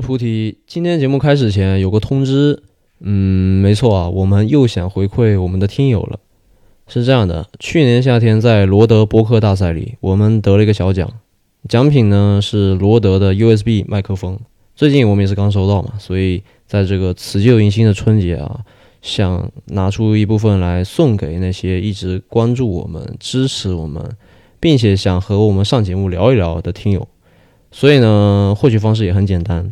是菩提。今天节目开始前有个通知，嗯，没错啊，我们又想回馈我们的听友了。是这样的，去年夏天在罗德播客大赛里，我们得了一个小奖，奖品呢是罗德的 USB 麦克风。最近我们也是刚收到嘛，所以在这个辞旧迎新的春节啊，想拿出一部分来送给那些一直关注我们、支持我们，并且想和我们上节目聊一聊的听友。所以呢，获取方式也很简单，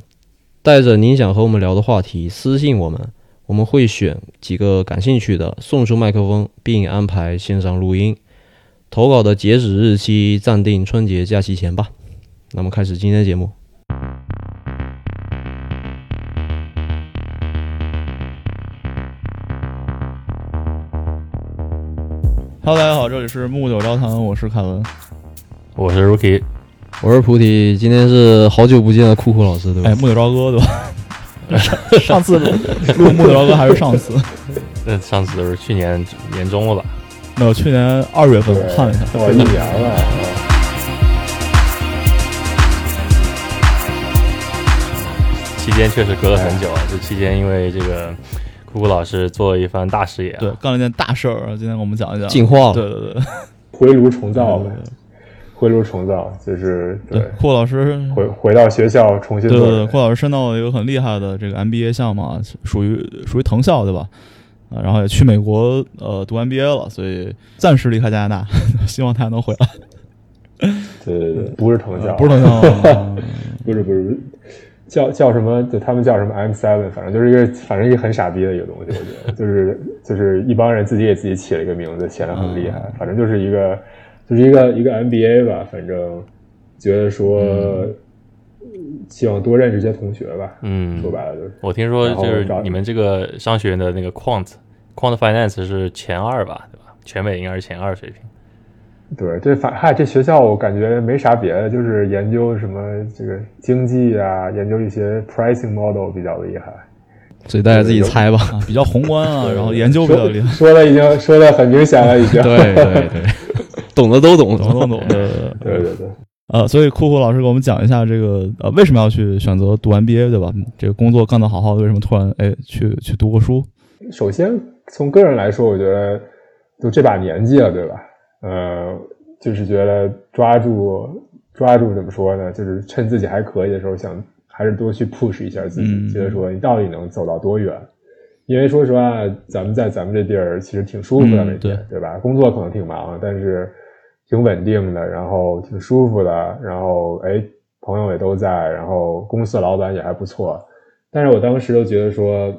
带着您想和我们聊的话题私信我们。我们会选几个感兴趣的送出麦克风，并安排线上录音。投稿的截止日期暂定春节假期前吧。那么开始今天的节目。Hello，大家好，这里是木九招谈，我是凯文，我是 Rookie，我是菩提。今天是好久不见的酷酷老师，对吧？哎，木九朝哥对吧？上次录木头哥还是上次？那上次是去年年中了吧？没有，去年二月份我看了一下，我一年了。期间确实隔了很久啊，这期间因为这个酷酷老师做了一番大事业，对，干了一件大事儿。今天给我们讲一讲进化了，对对对，回炉重造呗。回炉重造就是对霍老师回回到学校重新对对对，霍老师申到了一个很厉害的这个 MBA 项目，啊，属于属于藤校对吧？啊，然后也去美国呃读 MBA 了，所以暂时离开加拿大，希望他能回来。对对对，不是藤校，不是藤校，不是不是叫叫什么？就他们叫什么 M Seven，反正就是一个反正一个很傻逼的一个东西，我觉得就是 就是一帮人自己给自己起了一个名字，显得很厉害，反正就是一个。就是一个一个 MBA 吧，反正觉得说希望多认识一些同学吧。嗯，说白了就是。我听说就是你们这个商学院的那个 Quant Quant Finance 是前二吧，对吧？全美应该是前二水平。对，这反嗨，这学校我感觉没啥别的，就是研究什么这个经济啊，研究一些 pricing model 比较厉害。所以大家自己猜吧，比较宏观啊，然后研究比较厉害。说的已经说的很明显了，已经。对对对。懂的都懂，懂都懂。对对对对。呃，所以酷酷老师给我们讲一下这个呃，为什么要去选择读 MBA，对吧？这个工作干得好好的，为什么突然哎去去读个书？首先从个人来说，我觉得就这把年纪了，对吧？呃，就是觉得抓住抓住怎么说呢？就是趁自己还可以的时候，想还是多去 push 一下自己，觉得说你到底能走到多远？因为说实话，咱们在咱们这地儿其实挺舒服的，每天对吧？工作可能挺忙，但是挺稳定的，然后挺舒服的，然后哎，朋友也都在，然后公司的老板也还不错。但是我当时就觉得说，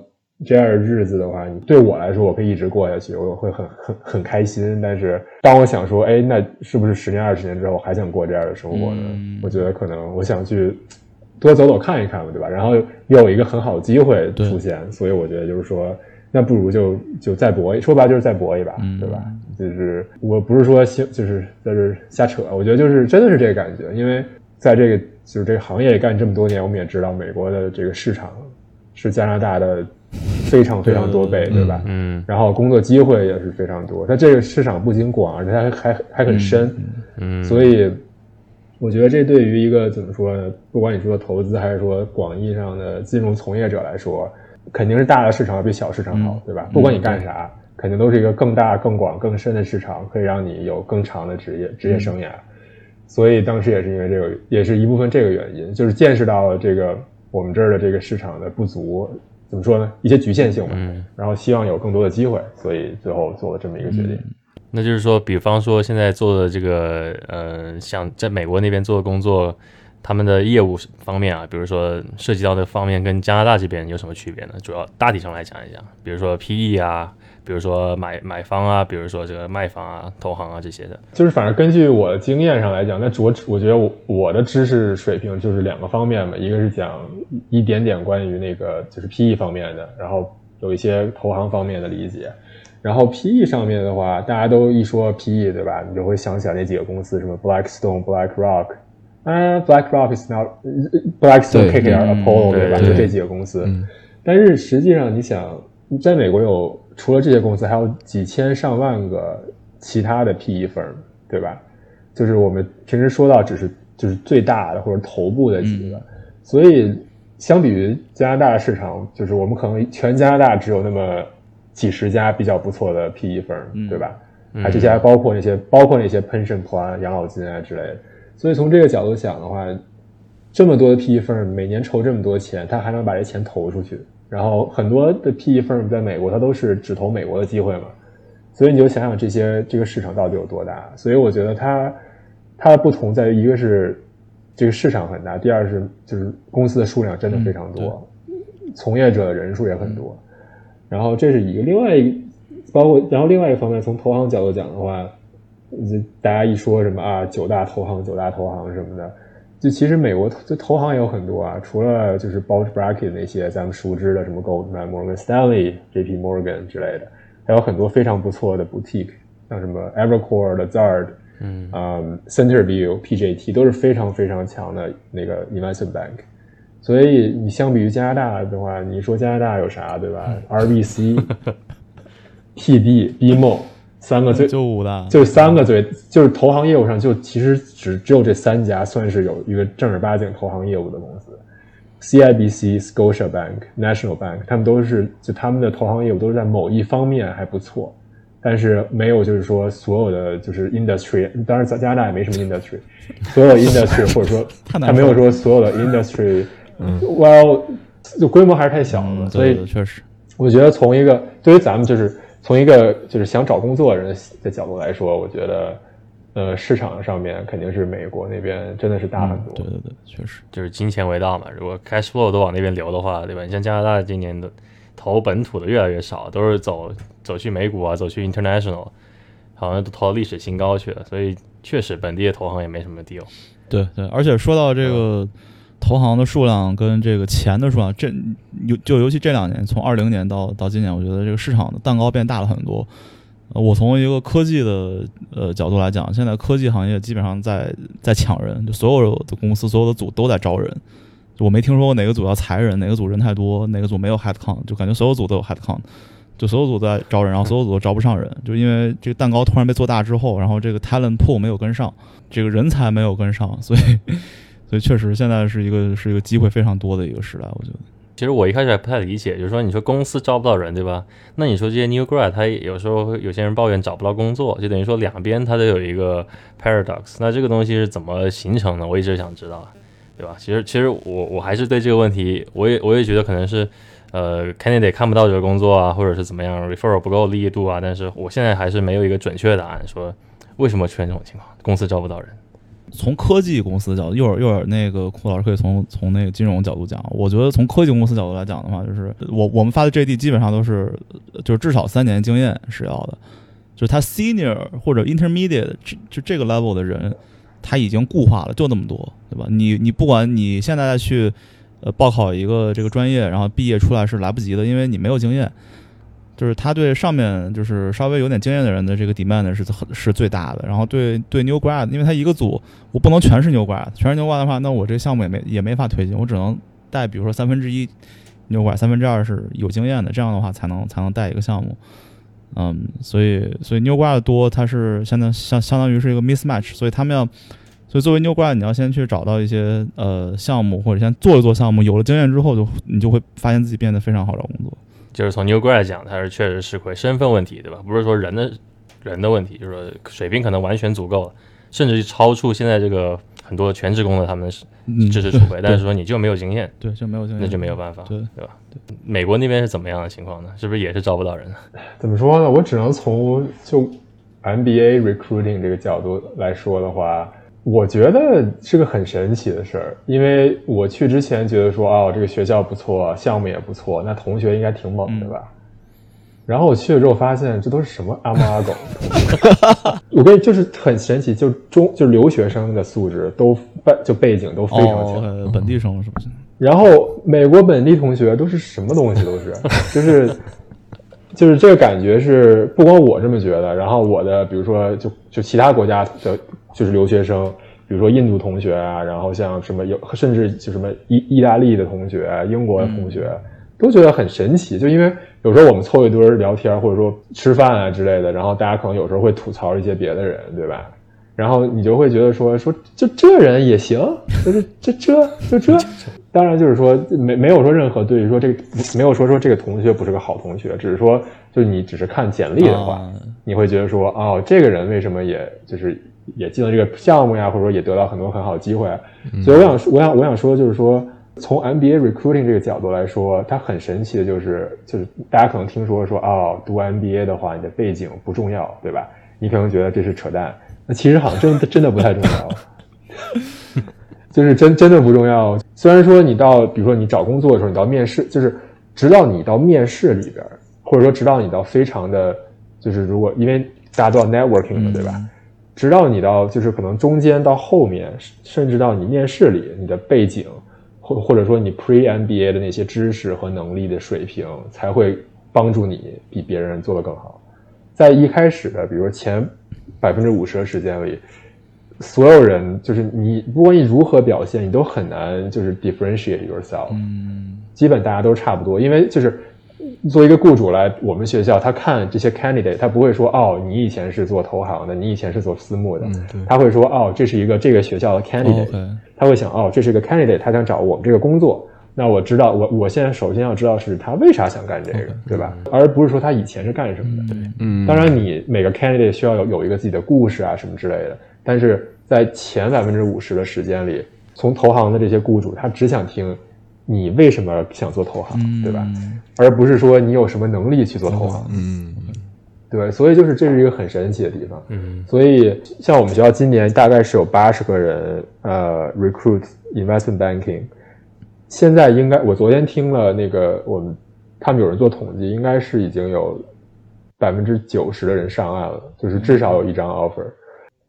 这样的日子的话，你对我来说，我可以一直过下去，我会很很很开心。但是当我想说，哎，那是不是十年、二十年之后还想过这样的生活呢？我觉得可能我想去。多走走看一看嘛，对吧？然后又有一个很好的机会出现，所以我觉得就是说，那不如就就再搏一，说白就是再搏一把，对吧？就是我不是说就是在这瞎扯，我觉得就是真的是这个感觉，因为在这个就是这个行业干这么多年，我们也知道美国的这个市场是加拿大的非常非常多倍，对吧？嗯。然后工作机会也是非常多，它这个市场不仅广，而且还还还很深，嗯。所以。我觉得这对于一个怎么说呢？不管你说投资还是说广义上的金融从业者来说，肯定是大的市场比小市场好，对吧？不管你干啥，肯定都是一个更大、更广、更深的市场，可以让你有更长的职业职业生涯。所以当时也是因为这个，也是一部分这个原因，就是见识到了这个我们这儿的这个市场的不足，怎么说呢？一些局限性吧。然后希望有更多的机会，所以最后做了这么一个决定。那就是说，比方说现在做的这个，呃，像在美国那边做的工作，他们的业务方面啊，比如说涉及到的方面，跟加拿大这边有什么区别呢？主要大体上来讲一讲，比如说 PE 啊，比如说买买方啊，比如说这个卖方啊、投行啊这些的。就是反正根据我的经验上来讲，那我我觉得我我的知识水平就是两个方面嘛，一个是讲一点点关于那个就是 PE 方面的，然后有一些投行方面的理解。然后 PE 上面的话，大家都一说 PE，对吧？你就会想起来那几个公司，什么 Blackstone、BlackRock，啊，BlackRock is not，Blackstone、KKR、Apollo，对吧？就这几个公司。但是实际上，你想，在美国有除了这些公司，还有几千上万个其他的 PE firm，对吧？就是我们平时说到只是就是最大的或者头部的几个，所以相比于加拿大的市场，就是我们可能全加拿大只有那么几十家比较不错的 PE firm，、嗯对吧？嗯还这些还包括那些包括那些 pension plan 养老金啊之类的。所以从这个角度想的话，这么多的 PE firm 每年筹这么多钱，他还能把这钱投出去。然后很多的 PE firm 在美国，它都是只投美国的机会嘛，所以你就想想这些这个市场到底有多大。所以我觉得它它的不同在于一个是这个市场很大，第二是就是公司的数量真的非常多，从业者的人数也很多。然后这是一个，另外一个包括然后另外一方面，从投行角度讲的话，就大家一说什么啊九大投行、九大投行什么的，就其实美国投就投行也有很多啊，除了就是 bulge bracket 那些咱们熟知的什么 Goldman、Morgan Stanley、J.P. Morgan 之类的，还有很多非常不错的 boutique，像什么 Evercore、Lazard、嗯嗯 Centerview、PJT 都是非常非常强的那个 investment bank。所以你相比于加拿大的话，你说加拿大有啥，对吧？RBC、TD、BMO 三个最就五大，就三个最就是投行业务上就其实只只有这三家算是有一个正儿八经投行业务的公司，CIBC、Scotia Bank、National Bank，他们都是就他们的投行业务都是在某一方面还不错，但是没有就是说所有的就是 industry，当然在加拿大也没什么 industry，所有 industry 或者说 他没有说说所有的 industry，嗯，well 就规模还是太小了，嗯，所以确实，我觉得从一个对于咱们就是从一个就是想找工作的人的角度来说，我觉得呃市场上面肯定是美国那边真的是大很多。对对对，确实，就是金钱为大嘛。如果 cash flow 都往那边流的话，对吧？你像加拿大今年的投本土的越来越少，都是走走去美股啊，走去 international，好像都投到历史新高去了。所以确实本地的投行也没什么 deal。对对，而且说到这个投行的数量跟这个钱的数量，这尤就尤其这两年，从二零年到到今年，我觉得这个市场的蛋糕变大了很多。我从一个科技的呃角度来讲，现在科技行业基本上在在抢人，就所有的公司、所有的组都在招人。我没听说过哪个组要裁人，哪个组人太多，哪个组没有 headcount，就感觉所有组都有 headcount，就所有组都在招人，然后所有组都招不上人，就因为这个蛋糕突然被做大之后，然后这个 talent pool 没有跟上，这个人才没有跟上，所以所以确实现在是一个是一个机会非常多的一个时代，我觉得。其实我一开始还不太理解，就是说你说公司招不到人，对吧？那你说这些 new grad，他有时候有些人抱怨找不到工作，就等于说两边他都有一个 paradox。那这个东西是怎么形成的？我一直想知道，对吧？其实其实我我还是对这个问题，我也我也觉得可能是呃 candidate 看不到这个工作啊，或者是怎么样 referral 不够力度啊。但是我现在还是没有一个准确的答案，说为什么出现这种情况，公司招不到人。从科技公司的角度，一会儿一会儿那个库老师可以从从那个金融角度讲。我觉得从科技公司角度来讲的话，就是我我们发的 JD 基本上都是就是至少三年经验是要的，就是他 senior 或者 intermediate 就这个 level 的人，他已经固化了，就那么多，对吧？你你不管你现在再去呃报考一个这个专业，然后毕业出来是来不及的，因为你没有经验。就是他对上面就是稍微有点经验的人的这个 demand 是很是最大的，然后对对 new grad，因为他一个组我不能全是 new grad，全是 new grad 的话，那我这个项目也没也没法推进，我只能带比如说三分之一 new grad，三分之二是有经验的，这样的话才能才能带一个项目。嗯，所以所以 new grad 多，它是相当相相当于是一个 mismatch，所以他们要，所以作为 new grad，你要先去找到一些呃项目，或者先做一做项目，有了经验之后就你就会发现自己变得非常好找工作。就是从 New Grad 讲，他是确实吃亏，身份问题，对吧？不是说人的人的问题，就是说水平可能完全足够了，甚至超出现在这个很多全职工的他们的嗯，知识 储备，但是说你就没有经验，对就没有经验，那就没有办法，对对吧？美国那边是怎么样的情况呢？是不是也是招不到人？怎么说呢？我只能从就 MBA recruiting 这个角度来说的话，我觉得是个很神奇的事儿。因为我去之前觉得说，哦，这个学校不错，项目也不错，那同学应该挺猛的吧？然后我去了之后发现，这都是什么阿猫阿狗。我跟你就是很神奇，就中就留学生的素质都背就背景都非常强。本地生是不是？然后美国本地同学都是什么东西都是，就是就是这个感觉是不光我这么觉得，然后我的比如说就就其他国家的就是留学生，比如说印度同学啊，然后像什么有甚至就什么意意大利的同学、英国的同学，都觉得很神奇，就因为有时候我们凑一堆儿聊天或者说吃饭啊之类的，然后大家可能有时候会吐槽一些别的人，对吧？然后你就会觉得说说就这人也行，就是这这就这，当然就是说没没有说任何对于说这个没有说说这个同学不是个好同学，只是说就你只是看简历的话，啊。你会觉得说哦，这个人为什么也就是也进了这个项目呀，或者说也得到很多很好的机会啊，所以我想我想我想说就是说。从 MBA recruiting 这个角度来说，它很神奇的就是，就是大家可能听说说哦，读 MBA 的话，你的背景不重要，对吧？你可能觉得这是扯淡，那其实好像真的真的不太重要，就是真真的不重要。虽然说你到比如说你找工作的时候，你到面试，就是直到你到面试里边，或者说直到你到非常的，就是如果因为大家都要 networking 嘛，对吧？直到你到就是可能中间到后面，甚至到你面试里，你的背景或或者说你 pre MBA 的那些知识和能力的水平，才会帮助你比别人做得更好。在一开始的，比如说前百分之五十的时间里，所有人就是你，不管你如何表现，你都很难就是 differentiate yourself。嗯基本大家都差不多，因为就是作为一个雇主来我们学校，他看这些 candidate，他不会说哦，你以前是做投行的，你以前是做私募的，他会说哦，这是一个这个学校的 candidate，、他会想哦，这是一个 candidate，他想找我们这个工作。那我知道，我我现在首先要知道是他为啥想干这个对吧？而不是说他以前是干什么的。对，嗯，当然你每个 candidate 需要有有一个自己的故事啊什么之类的，但是在前百分之五十的时间里，从投行的这些雇主，他只想听你为什么想做投行，对吧？而不是说你有什么能力去做投行。嗯对，所以就是这是一个很神奇的地方。嗯所以像我们学校今年大概是有八十个人，呃，recruit investment banking。现在应该，我昨天听了那个我们他们有人做统计，应该是已经有百分之九十的人上岸了，就是至少有一张 offer。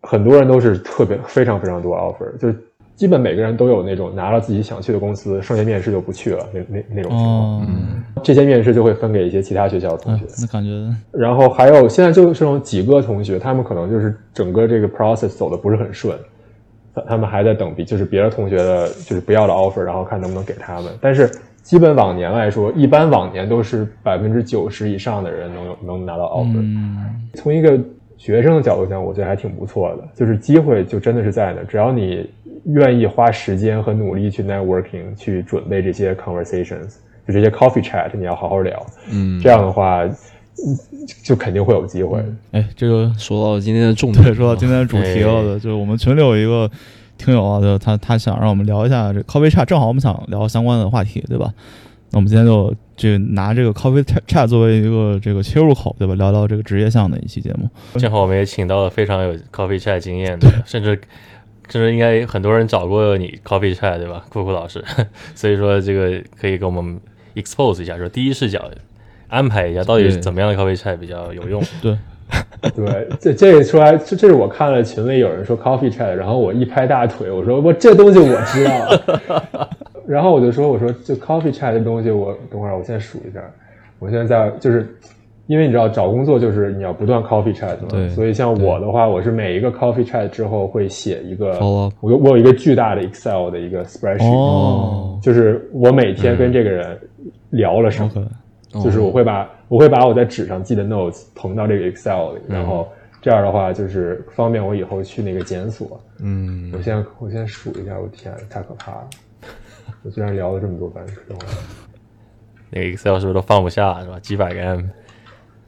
很多人都是特别非常非常多 offer，就是基本每个人都有那种拿了自己想去的公司，剩下面试就不去了那那那种情况。哦，这些面试就会分给一些其他学校的同哎学。那感觉然后还有现在就这种几个同学，他们可能就是整个这个 process 走的不是很顺，他他们还在等别就是别的同学的就是不要的 offer，然后看能不能给他们。但是基本往年来说，一般往年都是百分之九十以上的人能有能拿到 offer。嗯从一个学生的角度讲，我觉得还挺不错的，就是机会就真的是在那，只要你愿意花时间和努力去 networking，去准备这些 conversations，就这些 coffee chat，你要好好聊。嗯，这样的话，嗯就肯定会有机会。哎，这个说到今天的重点，对，说到今天的主题了的，就是我们群里有一个听友啊，就他他想让我们聊一下这 coffee chat，正好我们想聊相关的话题，对吧？那我们今天就这拿这个 coffee chat 作为一个这个切入口，对吧？聊聊这个职业项的一期节目。正好我们也请到了非常有 coffee chat 经验的，甚至甚至应该很多人找过你 coffee chat 对吧，酷酷老师？所以说这个可以给我们 expose 一下，说第一视角安排一下到底是怎么样的 coffee chat 比较有用。对，对，这这个说来，这这是我看了群里有人说 coffee chat，然后我一拍大腿，我说我这东西我知道，然后我就说我说就 coffee chat 这东西我等会儿我先数一下，我现在在就是。因为你知道找工作就是你要不断 coffee chat 嘛，对所以像我的话，我是每一个 coffee chat 之后会写一个我有我有一个巨大的 Excel 的一个 spreadsheet，、哦就是我每天跟这个人聊了什么就是我会把我会把我在纸上记的 notes 誊到这个 Excel 里，然后这样的话就是方便我以后去那个检索。嗯我先我先数一下，我天，太可怕了！我虽然聊了这么多班，等会儿那个 Excel 是不是都放不下是吧？几百个 M，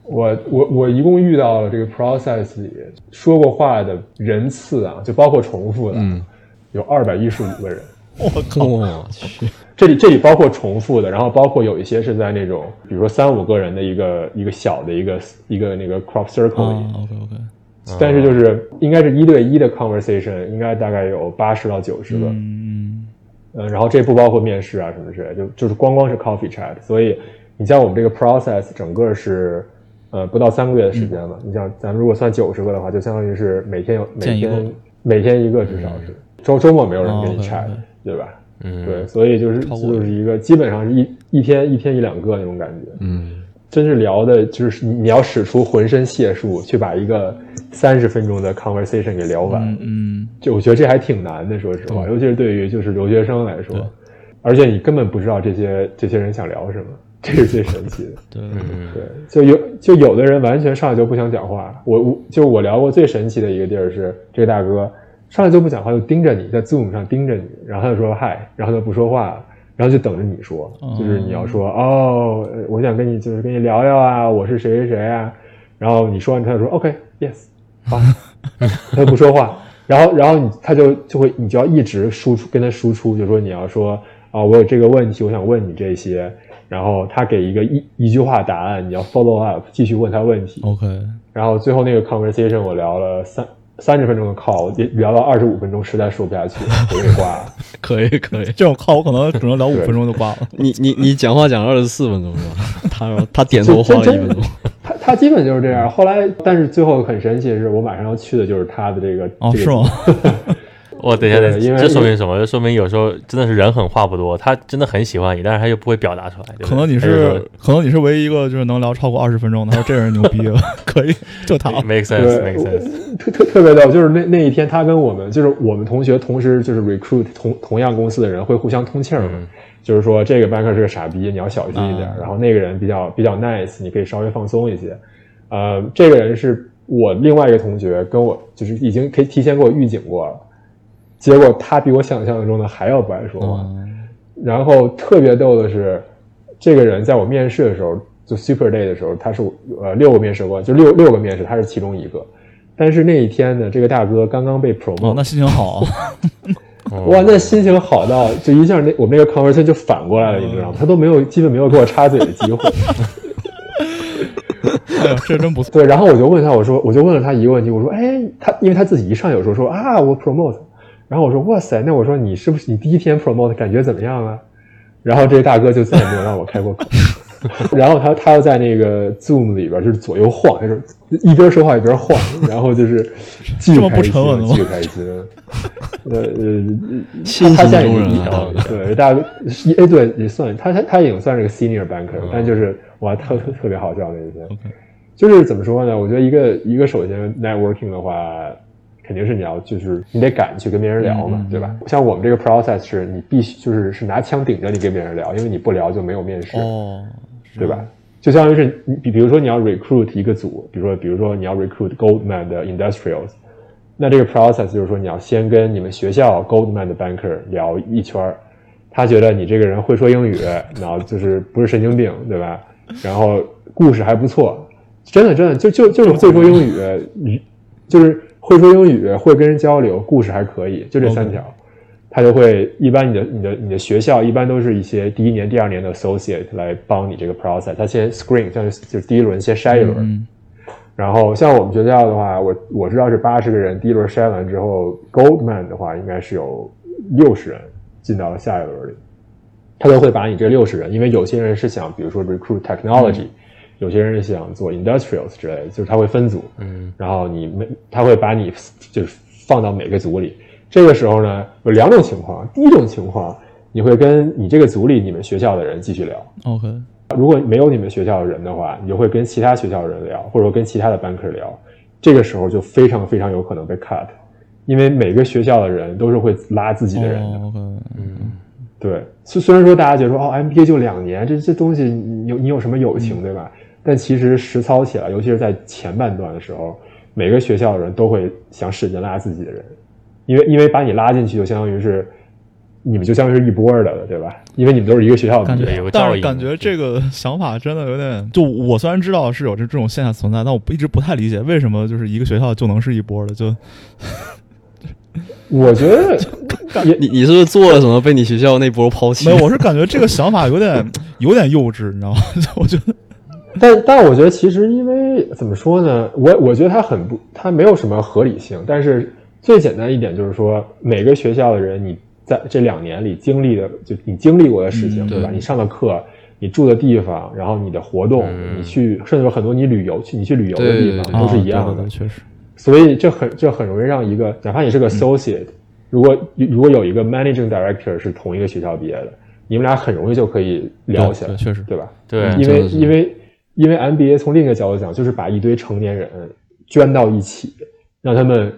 我我我一共遇到了这个 process 里说过话的人次啊，就包括重复的，嗯有二百一十五个人。我去，这里这里包括重复的，然后包括有一些是在那种，比如说三五个人的一个一个小的一个一个那个 crop circle 里，哦，OK OK，但是就是应该是一对一的 conversation，应该大概有八十到九十个，嗯嗯，然后这不包括面试啊什么之类，就就是光光是 coffee chat，所以你像我们这个 process 整个是呃不到三个月的时间嘛，你像咱们如果算九十个的话，就相当于是每天有每天每天一个至少是，周周末没有人跟你哦，OK，chat，、OK 对。吧？嗯，对，所以就是就是一个基本上是一一天一天一两个那种感觉，嗯真是聊的，就是你你要使出浑身解数去把一个三十分钟的 conversation 给聊完，嗯嗯，就我觉得这还挺难的，说实话，尤其是对于就是留学生来说，而且你根本不知道这些这些人想聊什么，这是最神奇的。对。对，就有就有的人完全上来就不想讲话。我我就我聊过最神奇的一个地儿是，这个大哥上来就不讲话，就盯着你，在 Zoom 上盯着你，然后他就说嗨，然后他不说话。了，然后就等着你说，就是你要说哦，呃我想跟你就是跟你聊聊啊，我是谁谁谁啊，然后你说完他就说 OK yes，好，他就不说话，然后然后你他就就会你就要一直输出跟他输出，就说你要说啊，我有这个问题，我想问你这些。然后他给一个一一句话答案，你要 follow up，继续问他问题。OK，然后最后那个 conversation 我聊了三三十分钟的 call，聊到二十五分钟，实在说不下去了，我就给挂了。可以可以。这种靠我可能只能聊五分钟就挂了。你你你讲话讲二十四分钟是吧？他他点头花了一分钟。他他基本就是这样。后来，但是最后很神奇的是，我马上要去的就是他的这个哦，这个是吗？我等一下，等一下因为这说明什么？这说明有时候真的是人狠话不多，他真的很喜欢你，但是他又不会表达出来。可能你是可能你是唯一一个就是能聊超过二十分钟的，他说这人牛逼了，可以，就他。make 对 sense make sense。特特特别逗，就是那那一天，他跟我们就是我们同学同时就是 recruit 同同样公司的人会互相通气儿嘛，嗯就是说这个 banker 是个傻逼，你要小心一点，啊然后那个人比较比较 nice，你可以稍微放松一些。呃，这个人是我另外一个同学跟我就是已经可以提前给我预警过了，结果他比我想象中的还要不爱说话。嗯然后特别逗的是，这个人在我面试的时候，就 Super Day 的时候，他是我呃六个面试官，就六六个面试，他是其中一个。但是那一天呢，这个大哥刚刚被 promote，、哦，那心情好啊。哇，那心情好到就一下那我们那个 conversation 就反过来了，你知道吗？他都没有基本没有给我插嘴的机会。哎呀，这真不错。对，然后我就问他，我说我就问了他一个问题，我说，哎，他因为他自己一上有时候说啊，我 promote，然后我说哇塞，那我说你是不是你第一天 promote 感觉怎么样啊？然后这个大哥就再也没有让我开过口。然后他他又在那个 Zoom 里边就是左右晃，就是一边说话一边晃，然后就是 巨这么不开心巨开心。呃呃，性情他他现在已中人了，对，大哥，哎，对，也算他他他已经算是个 senior banker，、但就是哇，特特特别好笑那一天。OK，就是怎么说呢？我觉得一个一个首先 networking 的话，肯定是你要就是你得敢去跟别人聊嘛，对吧？像我们这个 process 是你必须就是是拿枪顶着你跟别人聊，因为你不聊就没有面试，哦，对吧？就相当于是你比比如说你要 recruit 一个组，比如说比如说你要 recruit Goldman 的 industrials，那这个 process 就是说你要先跟你们学校 Goldman 的 banker 聊一圈儿，他觉得你这个人会说英语，然后就是不是神经病，对吧？然后故事还不错，真的真的就就就是会说英语，就是会说英语，会跟人交流，故事还可以，就这三条。他就会一般你的你的你的学校一般都是一些第一年、第二年的 associate 来帮你这个 process，他先 screen，像是就是第一轮先筛一轮，嗯然后像我们学校的话，我我知道是八十个人，第一轮筛完之后，Goldman 的话应该是有六十人进到了下一轮里，他就会把你这六十人，因为有些人是想比如说 recruit technology，、有些人是想做 industrials 之类的，就是他会分组，嗯。然后你每他会把你就是放到每个组里。这个时候呢，有两种情况，第一种情况，你会跟你这个组里你们学校的人继续聊，，OK，如果没有你们学校的人的话，你就会跟其他学校的人聊，或者说跟其他的 banker 聊，这个时候就非常非常有可能被 cut，因为每个学校的人都是会拉自己的人，OK，嗯。对，虽虽然说大家觉得说哦，MBA 就两年，这这东西你有你有什么友情，对吧？但其实实操起来，尤其是在前半段的时候，每个学校的人都会想使劲拉自己的人，因为因为把你拉进去，就相当于是你们就相当于是一波的了，对吧？因为你们都是一个学校的但是感觉这个想法真的有点，就我虽然知道是有这这种现象存在，但我一直不太理解为什么就是一个学校就能是一波的，就我觉得 你你你是不是做了什么被你学校那波抛弃？没有，我是感觉这个想法有点有点幼稚，你知道吗？我觉得但但我觉得其实因为怎么说呢，我我觉得它很不，它没有什么合理性。但是最简单一点就是说，每个学校的人，你在这两年里经历的，就你经历过的事情，嗯对吧？你上的课，你住的地方，然后你的活动，嗯你去，甚至有很多你旅游去你去旅游的地方都是一样的确实，所以这很这很容易让一个，哪怕你是个 associate，、如果如果有一个 managing director 是同一个学校毕业的，你们俩很容易就可以聊起来，确实对吧？对因为因为因为 MBA 从另一个角度讲，就是把一堆成年人圈到一起，让他们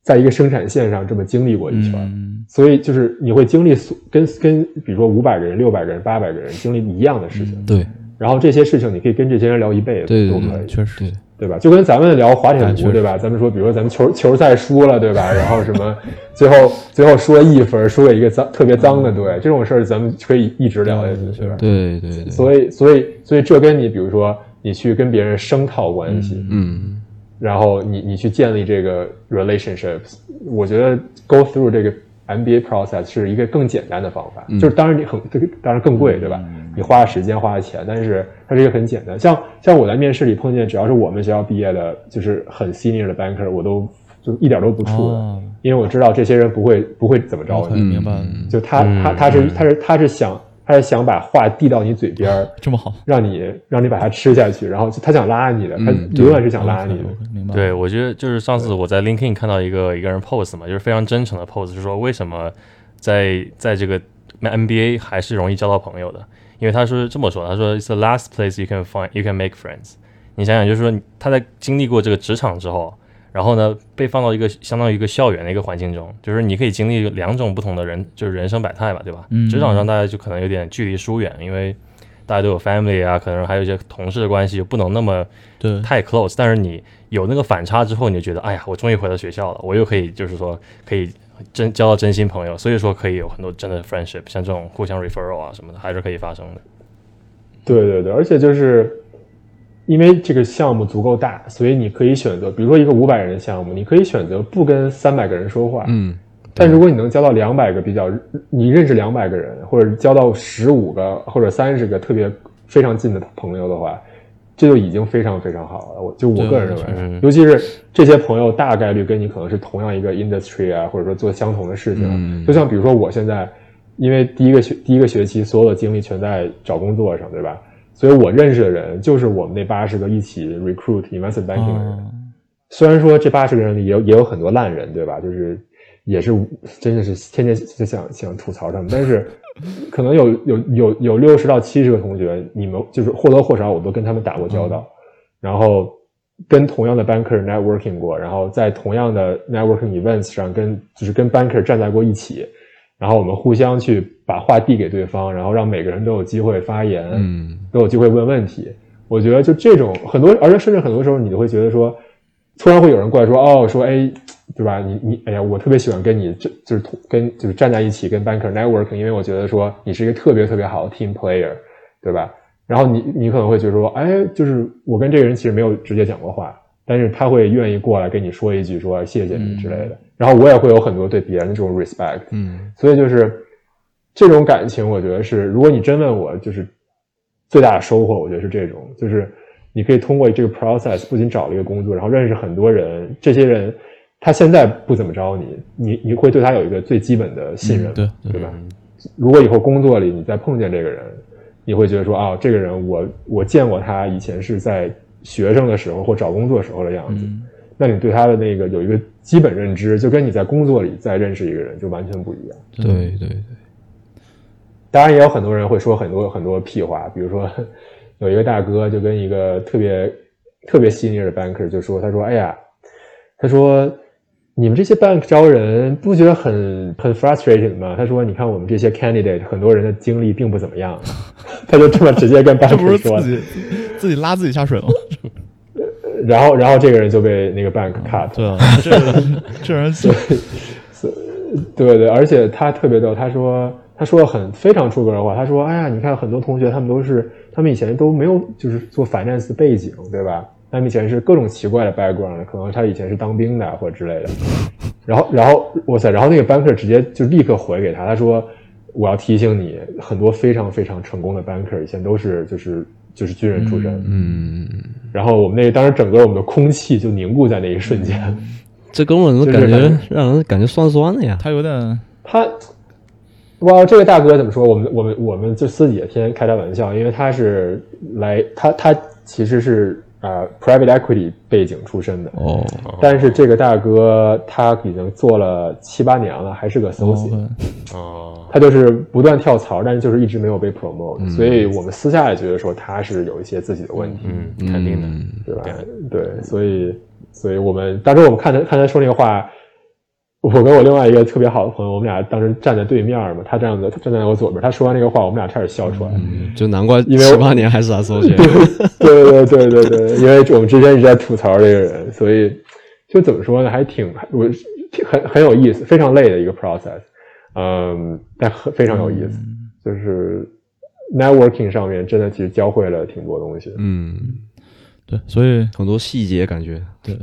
在一个生产线上这么经历过一圈，嗯。所以就是你会经历所跟跟比如说五百个人、六百个人、八百个人经历一样的事情，对。然后这些事情你可以跟这些人聊一辈子，对对对都可以，确实对，吧？就跟咱们聊滑铁卢，对吧？咱们说，比如说咱们球球赛输了，对吧？然后什么，最后最后输了一分，输给一个脏特别脏的队，这种事儿咱们可以一直聊下去，对对吧？对对对，所以所以所以这跟你比如说你去跟别人声讨关系，嗯然后你你去建立这个 relationships，我觉得 go through 这个 MBA process 是一个更简单的方法，嗯就是当然你很这个当然更贵，对吧？你花了时间花了钱，但是它是一个很简单。像像我在面试里碰见，只要是我们学校毕业的，就是很 senior 的 banker，我都就一点都不怵的，哦因为我知道这些人不会不会怎么着你，明白，就他嗯他他是他是他是想他是想把话递到你嘴边儿。这么好，让你让你把它吃下去，然后就他想拉你的，他永远是想拉你的。OK，明白，对，我觉得就是上次我在 LinkedIn 看到一个一个人 pose 嘛，就是非常真诚的 post，是说为什么在在这个 NBA 还是容易交到朋友的，因为他是这么说，他说 It's the last place you can find you can make friends。你想想，就是说他在经历过这个职场之后，然后呢被放到一个相当于一个校园的一个环境中，就是你可以经历两种不同的人，就是人生百态吧，对吧？嗯职场上大家就可能有点距离疏远，因为大家都有 family 啊，可能还有一些同事的关系，就不能那么对，太 close，但是你有那个反差之后，你就觉得，哎呀，我终于回到学校了，我又可以就是说可以真交到真心朋友，所以说可以有很多真的 friendship，像这种互相 referral 啊什么的，还是可以发生的。对对对，而且就是因为这个项目足够大，所以你可以选择，比如说一个五百人的项目，你可以选择不跟三百个人说话。嗯，但如果你能交到两百个比较，你认识两百个人，或者交到十五个或者三十个特别非常近的朋友的话，这就已经非常非常好了。我就我个人认为，嗯尤其是这些朋友大概率跟你可能是同样一个 industry 啊，或者说做相同的事情就像比如说我现在，因为第一个学第一个学期所有的精力全在找工作上，对吧？所以我认识的人就是我们那八十个一起 recruit investment banking 的人。哦虽然说这八十个人里也有也有很多烂人，对吧？就是也是真的是天天就想想吐槽他们，但是可能有有有有六十到七十个同学，你们就是或多或少我都跟他们打过交道，然后跟同样的 banker networking 过，然后在同样的 networking events 上跟就是跟 banker 站在过一起，然后我们互相去把话递给对方，然后让每个人都有机会发言，嗯都有机会问问题。我觉得就这种很多，而且甚至很多时候你就会觉得说，突然会有人过来说，哦，说哎，对吧？你你哎呀，我特别喜欢跟你这就是同跟就是站在一起跟 banker networking，因为我觉得说你是一个特别特别好的 team player，对吧？然后你你可能会觉得说，哎，就是我跟这个人其实没有直接讲过话，但是他会愿意过来跟你说一句说谢谢你之类的。然后我也会有很多对别人的这种 respect，嗯所以就是这种感情，我觉得是，如果你真问我，就是最大的收获，我觉得是这种，就是你可以通过这个 process，不仅找了一个工作，然后认识很多人，这些人他现在不怎么着你，你你会对他有一个最基本的信任，嗯对对对吧？如果以后工作里你再碰见这个人，你会觉得说啊，这个人我我见过他以前是在学生的时候或找工作时候的样子，嗯那你对他的那个有一个基本认知，就跟你在工作里再认识一个人就完全不一样。对对对，当然也有很多人会说很多很多屁话，比如说 有一个大哥就跟一个特别特别 senior 的 banker 就说，他说：“哎呀，他说你们这些 bank 招人不觉得很很 frustrated 吗？”他说：“你看我们这些 candidate 很多人的经历并不怎么样。”他就这么直接跟 banker 是说自，己自己拉自己下水吗？然后然后这个人就被那个 bank cut 了。对啊，这个这人就对对，而且他特别逗，他说他说了很非常出格的话，他说：“哎呀，你看很多同学他们都是他们以前都没有就是做 finance 的背景，对吧？他们以前是各种奇怪的 background，可能他以前是当兵的或者之类的。然后然后哇塞，然后那个 banker 直接就立刻回给他，他说：我要提醒你，很多非常非常成功的 banker 以前都是就是就是军人出身。嗯，然后我们那个当时整个我们的空气就凝固在那一瞬间。这哥们怎么感觉让人感觉酸酸的呀。他有点他，哇，这个大哥怎么说？我们我们我们就私底下天天开他玩笑，因为他是来他他其实是啊、呃 private equity 背景出身的，哦，但是这个大哥他已经做了七八年了，还是个 associate，、哦，他就是不断跳槽，但是就是一直没有被 promote，、所以我们私下也觉得说他是有一些自己的问题，嗯，肯定的，嗯。对吧？对，所以所以我们当时我们看他看他说那个话，我跟我另外一个特别好的朋友，我们俩当时站在对面嘛，他站在他站在我左边，他说完那个话，我们俩差点笑出来。嗯，就难怪因为七八年还是 associate。对对对对对，因为我们之前一直在吐槽这个人，所以就怎么说呢，还挺我挺很很有意思，非常累的一个 process，嗯，但很非常有意思，就是 networking 上面真的其实教会了挺多东西。嗯，对，所以很多细节感觉。对，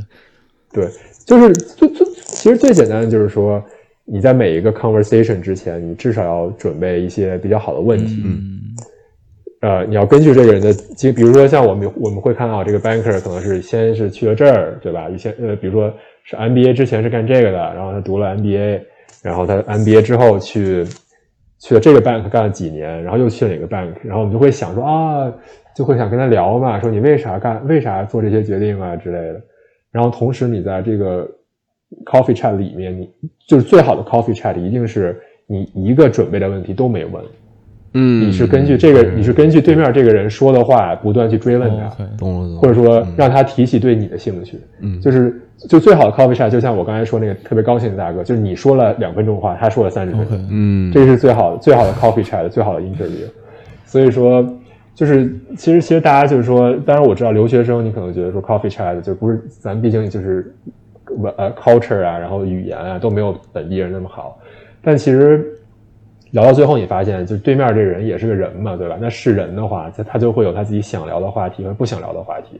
对，就是最最其实最简单的就是说，你在每一个 conversation 之前，你至少要准备一些比较好的问题。嗯呃，你要根据这个人的就，比如说像我们我们会看到这个 banker 可能是先是去了这儿，对吧？以前呃，比如说是 MBA 之前是干这个的，然后他读了 MBA，然后他 MBA 之后去去了这个 bank 干了几年，然后又去了哪个 bank，然后我们就会想说啊，就会想跟他聊嘛，说你为啥干，为啥做这些决定啊之类的。然后同时你在这个 coffee chat 里面，你就是最好的 coffee chat 一定是你一个准备的问题都没问。嗯，你是根据这个，你是根据对面这个人说的话不断去追问他懂了懂了。或者说让他提起对你的兴趣。嗯就是就最好的 coffee chat，就像我刚才说那个特别高兴的大哥，就是你说了两分钟话，他说了三十分钟嗯，这是最好的最好的 coffee chat，最好的 interview。所以说，就是其实其实大家就是说，当然我知道留学生你可能觉得说 coffee chat 就不是咱毕竟就是文呃 culture 啊，然后语言啊都没有本地人那么好，但其实聊到最后你发现，就对面这个人也是个人嘛，对吧？那是人的话，他他就会有他自己想聊的话题和不想聊的话题。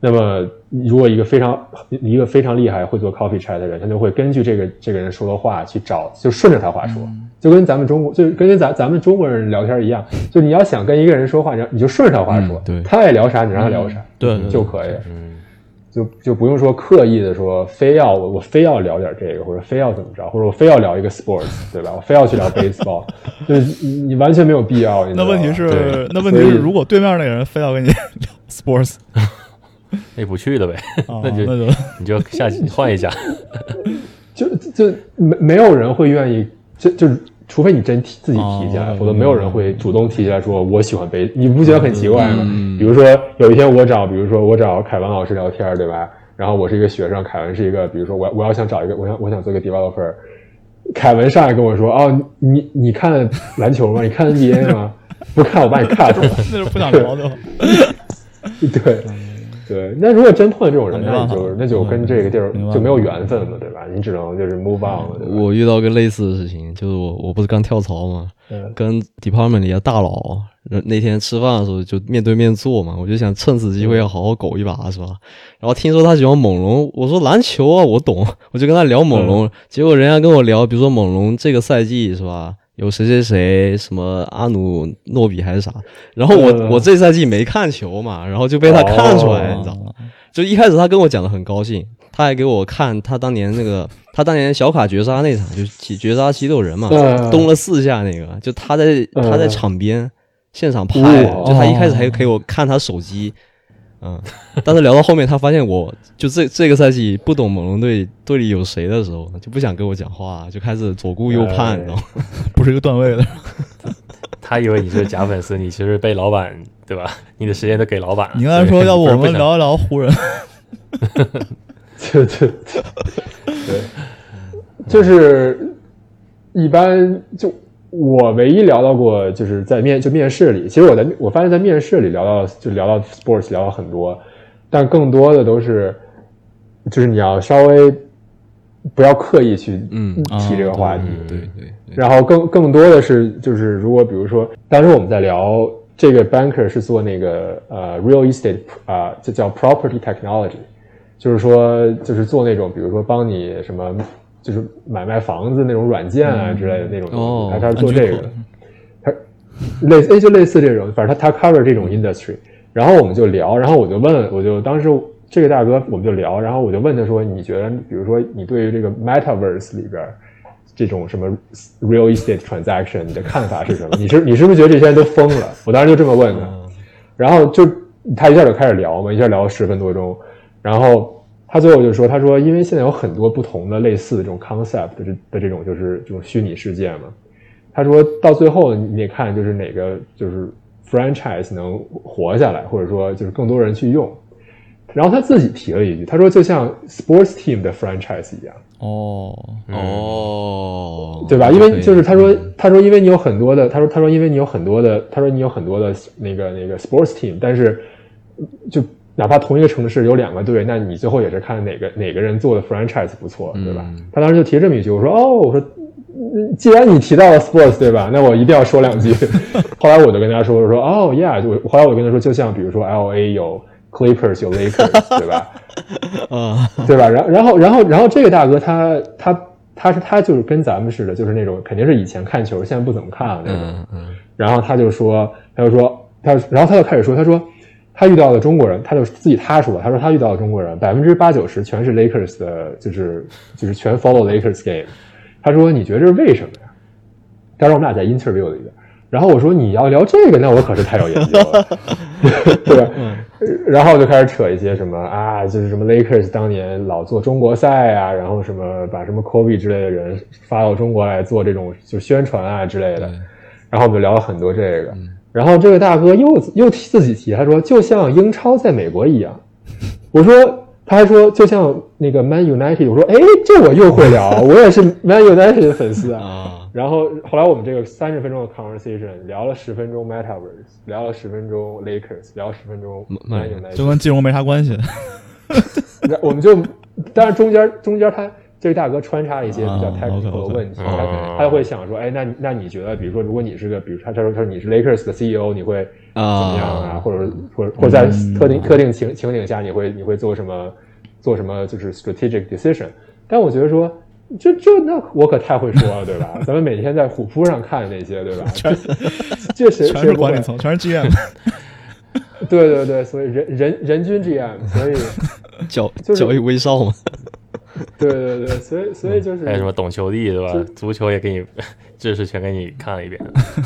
那么，如果一个非常一个非常厉害会做 coffee chat 的人，他就会根据这个这个人说的话去找，就顺着他话说，就跟咱们中国，就跟咱咱们中国人聊天一样，就你要想跟一个人说话，你要你就顺着他话说，嗯对他爱聊啥你让他聊啥，对对就可以。嗯，就就不用说刻意的说非要我我非要聊点这个，或者非要怎么着，或者我非要聊一个 sports，对吧？我非要去聊 baseball，就是你你完全没有必要。那问题是，那问题是，如果对面那个人非要跟你 聊 sports 那不去了呗，啊，那就那就你就下换一下。就就没没有人会愿意，就就是除非你真提自己提起来，哦否则没有人会主动提起来说我喜欢杯，你不觉得很奇怪吗？嗯比如说有一天我找，比如说我找凯文老师聊天，对吧？然后我是一个学生，凯文是一个，比如说我我要想找一个，我想我想做一个 developer，凯文上来跟我说，哦，你你看篮球吗？你看 NBA 吗？不看我把你 cut 了。那是不想聊的？对对，那如果真碰见这种人，那你就那就跟这个地儿就没有缘分了，对吧？你只能就是 move on 了，我遇到个类似的事情，就是我我不是刚跳槽嘛，嗯跟 department 里的大佬那那天吃饭的时候就面对面坐嘛，我就想趁此机会要好好苟一把，是吧？然后听说他喜欢猛龙，我说篮球啊，我懂，我就跟他聊猛龙，结果人家跟我聊，比如说猛龙这个赛季是吧？有谁谁谁，什么阿努诺比还是啥？然后我、嗯我这赛季没看球嘛，然后就被他看出来，你知道吗？就一开始他跟我讲的很高兴，他还给我看他当年那个，他当年小卡绝杀那场，就起绝杀七六人嘛，嗯东了四下那个，就他在嗯他在场边现场拍，哇就他一开始还给我看他手机，嗯，但是聊到后面，他发现我就这这个赛季不懂猛龙队队里有谁的时候，就不想跟我讲话，就开始左顾右盼，哎你知道吗？不是一个段位的。他以为你是假粉丝，你其实被老板对吧？你的时间都给老板了。你刚才说，要不我们聊一聊湖人？对对对，就是一般就我唯一聊到过，就是在面就面试里，其实我在我发现，在面试里聊到就聊到 sports 聊到很多，但更多的都是就是你要稍微不要刻意去嗯提这个话题，对对对，然后更更多的是就是如果比如说当时我们在聊这个 banker 是做那个呃 real estate 啊、就叫 property technology，就是说就是做那种比如说帮你什么就是买卖房子那种软件啊之类的那种东西，哦他他是做这个。的，他类似哎就类似这种，反正他他 cover 这种 industry，然后我们就聊，然后我就问，我就当时这个大哥我们就聊，然后我就问他说，你觉得比如说你对于这个 metaverse 里边这种什么 real estate transaction 你的看法是什么？你是你是不是觉得这些人都疯了？我当时就这么问他，然后就他一下就开始聊嘛，一下聊了十分多钟，然后他最后就说，他说因为现在有很多不同的类似的这种 concept 的这的这种就是这种虚拟世界嘛，他说到最后你得看就是哪个就是 franchise 能活下来，或者说就是更多人去用。然后他自己提了一句，他说就像 sports team 的 franchise 一样，哦，嗯哦，对吧？因为就是他说，他说因为你有很多的，他说他说因为你有很多的，他说你有很多的那个那个 sports team，但是就哪怕同一个城市有两个队，那你最后也是看哪个哪个人做的 franchise 不错，对吧？嗯他当时就提这么一句，我说哦，我说嗯既然你提到了 sports，对吧？那我一定要说两句。后来我就跟他说，我说哦，yeah，就后来我就跟他说，就像比如说 L A 有 Clippers 有 Lakers，对吧？啊，对吧？然然后然后然后这个大哥他他他是他就是跟咱们似的，就是那种肯定是以前看球，现在不怎么看了那种。嗯嗯然后他就说，他就说，他然后他就开始说，他说他遇到的中国人，他就自己他说，他说他遇到的中国人百分之八九十全是 Lakers 的，就是就是全 follow Lakers game。他说你觉得这是为什么呀？当时我们俩在 interview 里边，然后我说你要聊这个，那我可是太有研究了，对吧？然后就开始扯一些什么啊，就是什么 Lakers 当年老做中国赛啊，然后什么把什么 Kobe 之类的人发到中国来做这种就宣传啊之类的，然后我们就聊了很多这个，然后这位大哥又又提自己提，他说就像英超在美国一样，我说他还说就像那个 Man United，我说哎，这我又会聊，我也是 Man United 的粉丝啊。啊，然后后来我们这个三十分钟的 conversation 聊了十分钟 Metaverse，聊了十分钟 Lakers，聊了十分钟 Man United，就跟金融没啥关系。我们就，但是中间中间他这个大哥穿插了一些比较啊 technical 的问题，嗯他可能他会想说，哎，那那你觉得，比如说，如果你是个，比如他他说他说你是 Lakers 的 CEO，你会怎么样啊？啊或者或者或者在嗯特定特定情情景下，你会你会做什么做什么就是 strategic decision？但我觉得说。这这那我可太会说了，对吧？咱们每天在虎扑上看那些，对吧？这这谁全是管理？层，全是 GM。对对对，所以人人人均 GM，所以 交就是交易威少嘛，对对对，所以所以就是还有什么懂球帝对吧？足球也给你知识全给你看了一遍。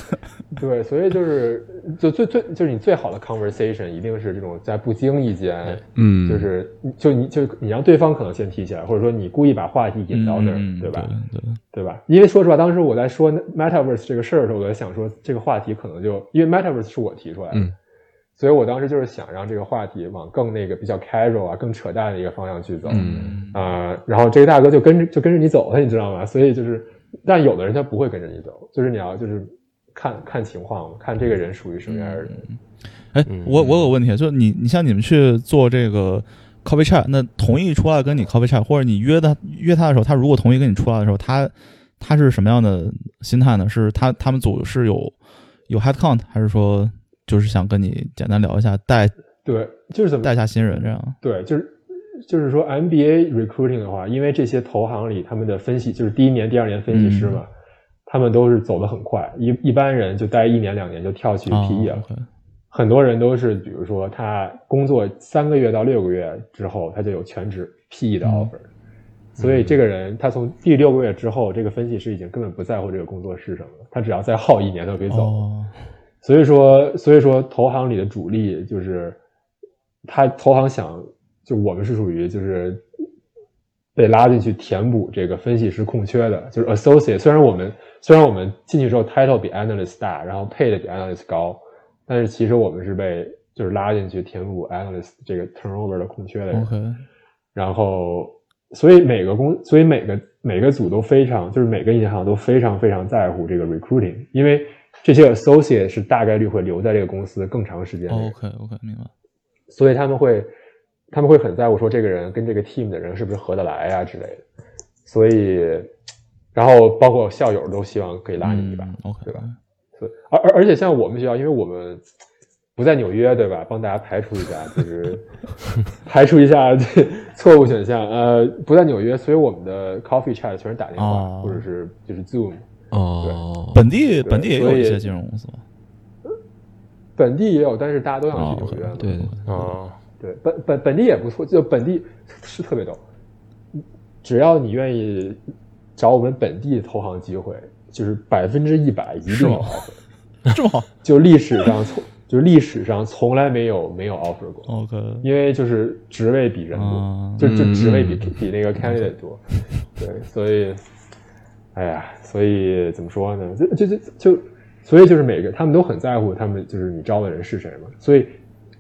对，所以就是就最最就是你最好的 conversation 一定是这种在不经意间，嗯，就是就你就你让对方可能先提起来，或者说你故意把话题引到这儿，嗯，对吧？对对，对吧？因为说实话，当时我在说 metaverse 这个事儿的时候，我在想说这个话题可能就因为 metaverse 是我提出来的，嗯所以我当时就是想让这个话题往更那个比较 casual 啊、更扯淡的一个方向去走，嗯啊、然后这个大哥就跟着就跟着你走了，你知道吗？所以就是，但有的人他不会跟着你走，就是你要就是看看情况，看这个人属于什么样的人。哎嗯，我我有个问题，就是你你像你们去做这个 coffee chat，那同意出来跟你 coffee chat，或者你约他约他的时候，他如果同意跟你出来的时候，他他是什么样的心态呢？是他他们组是有有 head count，还是说就是想跟你简单聊一下，带对，就是怎么带下新人这样？对，就是就是说 MBA recruiting 的话，因为这些投行里他们的分析就是第一年、第二年分析师嘛，他们都是走得很快，一一般人就待一年两年就跳去啊 PE 了。很多人都是，比如说他工作三个月到六个月之后，他就有全职 PE 的嗯 offer，、所以这个人他从第六个月之后，这个分析师已经根本不在乎这个工作是什么了，他只要再耗一年，他就可以走。哦，所以说，所以说投行里的主力就是他投行想，就我们是属于就是被拉进去填补这个分析师空缺的，就是 associate。虽然我们虽然我们进去之后 title 比 analyst 大，然后 pay 的比 analyst 高，但是其实我们是被就是拉进去填补 analyst 这个 turnover 的空缺的人。然后，所以每个公，所以每个每个组都非常，就是每个银行都非常非常在乎这个 recruiting，因为这些 associate 是大概率会留在这个公司更长时间的，OK OK，明白。所以他们会他们会很在乎说这个人跟这个 team 的人是不是合得来啊、之类的，所以，然后包括校友都希望可以拉你一把，嗯，OK，对吧？所以而而而且像我们学校，因为我们不在纽约，对吧？帮大家排除一下，就是 排除一下这错误选项。呃，不在纽约，所以我们的 coffee chat 全是打电话、哦或者是就是 Zoom。哦，本地本地也有一些金融公司吧？本地也有，但是大家都想哦去纽约嘛。对对，哦，对，本本本地也不错，就本地是特别逗。只要你愿意找我们本地投行机会，就是百分之一百一定有 offer。这么好就历史上从就历史上从来没有没有 offer 过。？OK，因为就是职位比人多，啊就就职位比、嗯比那个 candidate 多，对，所以，哎呀，所以怎么说呢？就就就就，所以就是每个他们都很在乎他们就是你招的人是谁嘛，所以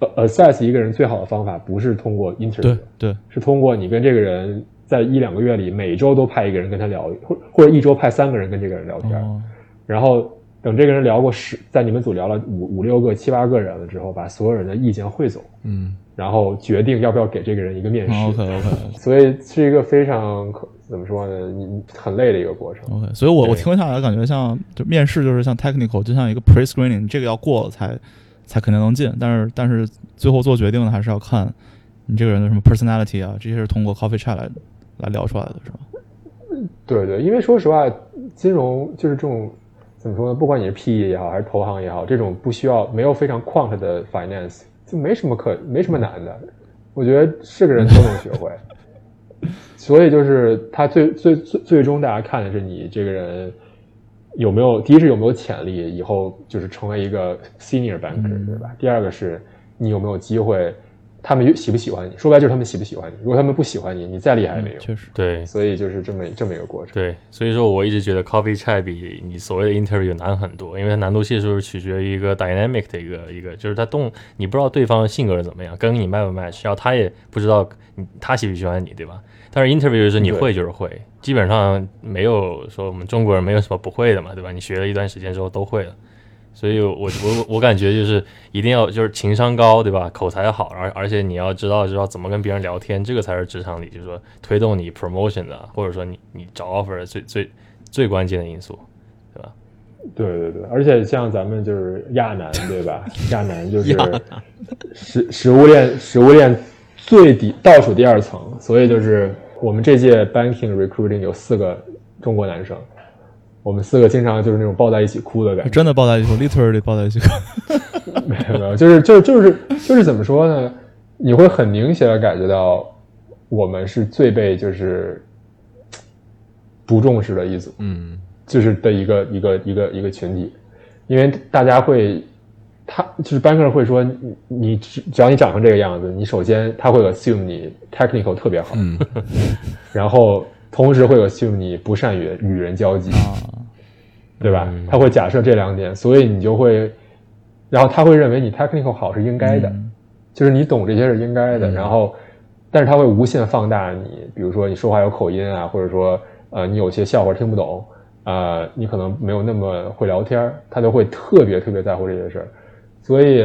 呃 assess 一个人最好的方法不是通过 interview，对对，是通过你跟这个人在一两个月里每周都派一个人跟他聊，或或者一周派三个人跟这个人聊天，哦，然后等这个人聊过十，在你们组聊了五五六个、七八个人了之后，把所有人的意见汇总，嗯，然后决定要不要给这个人一个面试。OK OK 所以是一个非常可怎么说呢？你很累的一个过程。OK，所以我我听下来感觉像就面试就是像 technical，就像一个 pre screening，这个要过了才才肯定能进，但是但是最后做决定的还是要看你这个人的什么 personality 啊，这些是通过 coffee chat 来来聊出来的，是吧？对对，因为说实话，金融就是这种怎么说呢？不管你是 PE 也好，还是投行也好，这种不需要没有非常 quant 的 finance，就没什么可没什么难的。我觉得是个人都能学会。所以就是他最最最最终大家看的是你这个人有没有，第一是有没有潜力，以后就是成为一个 senior banker，、对吧？第二个是你有没有机会，他们喜不喜欢你？说白了就是他们喜不喜欢你。如果他们不喜欢你，你再厉害也没用。确实，对所以就是这么这么一个过程。对，所以说我一直觉得 coffee chat 比你所谓的 interview 难很多，因为它难度系数是取决于一个 dynamic 的一个一个，就是他动你不知道对方性格是怎么样，跟你 match 不 match，然后他也不知道你他喜不喜欢你，对吧？但是 interview 是你会就是会，基本上没有说我们中国人没有什么不会的嘛，对吧？你学了一段时间之后都会了。所以我，我我我感觉就是一定要就是情商高，对吧？口才好，而而且你要知道知道怎么跟别人聊天，这个才是职场里就是说推动你 promotion 的，或者说你你找 offer 的最最最关键的因素，对吧？对对对，而且像咱们就是亚男，对吧？亚男就是食食物链食物链最底倒数第二层，所以就是我们这届 banking recruiting 有四个中国男生，我们四个经常就是那种抱在一起哭的感觉。真的抱在一起，literally 抱在一起。没有没有，就是就是就是就是怎么说呢？你会很明显的感觉到我们是最被就是不重视的一组。嗯，就是的一个一个一个一个群体，因为大家会，他就是 banker 会说你你只只要你长成这个样子，你首先他会 assume 你 technical 特别好，嗯，然后同时会 assume 你不善于与人交际，啊，对吧？他会假设这两点，所以你就会，然后他会认为你 technical 好是应该的，就是你懂这些是应该的，然后，但是他会无限放大你，比如说你说话有口音啊，或者说呃你有些笑话听不懂，呃你可能没有那么会聊天儿，他就会特别特别在乎这些事儿，所以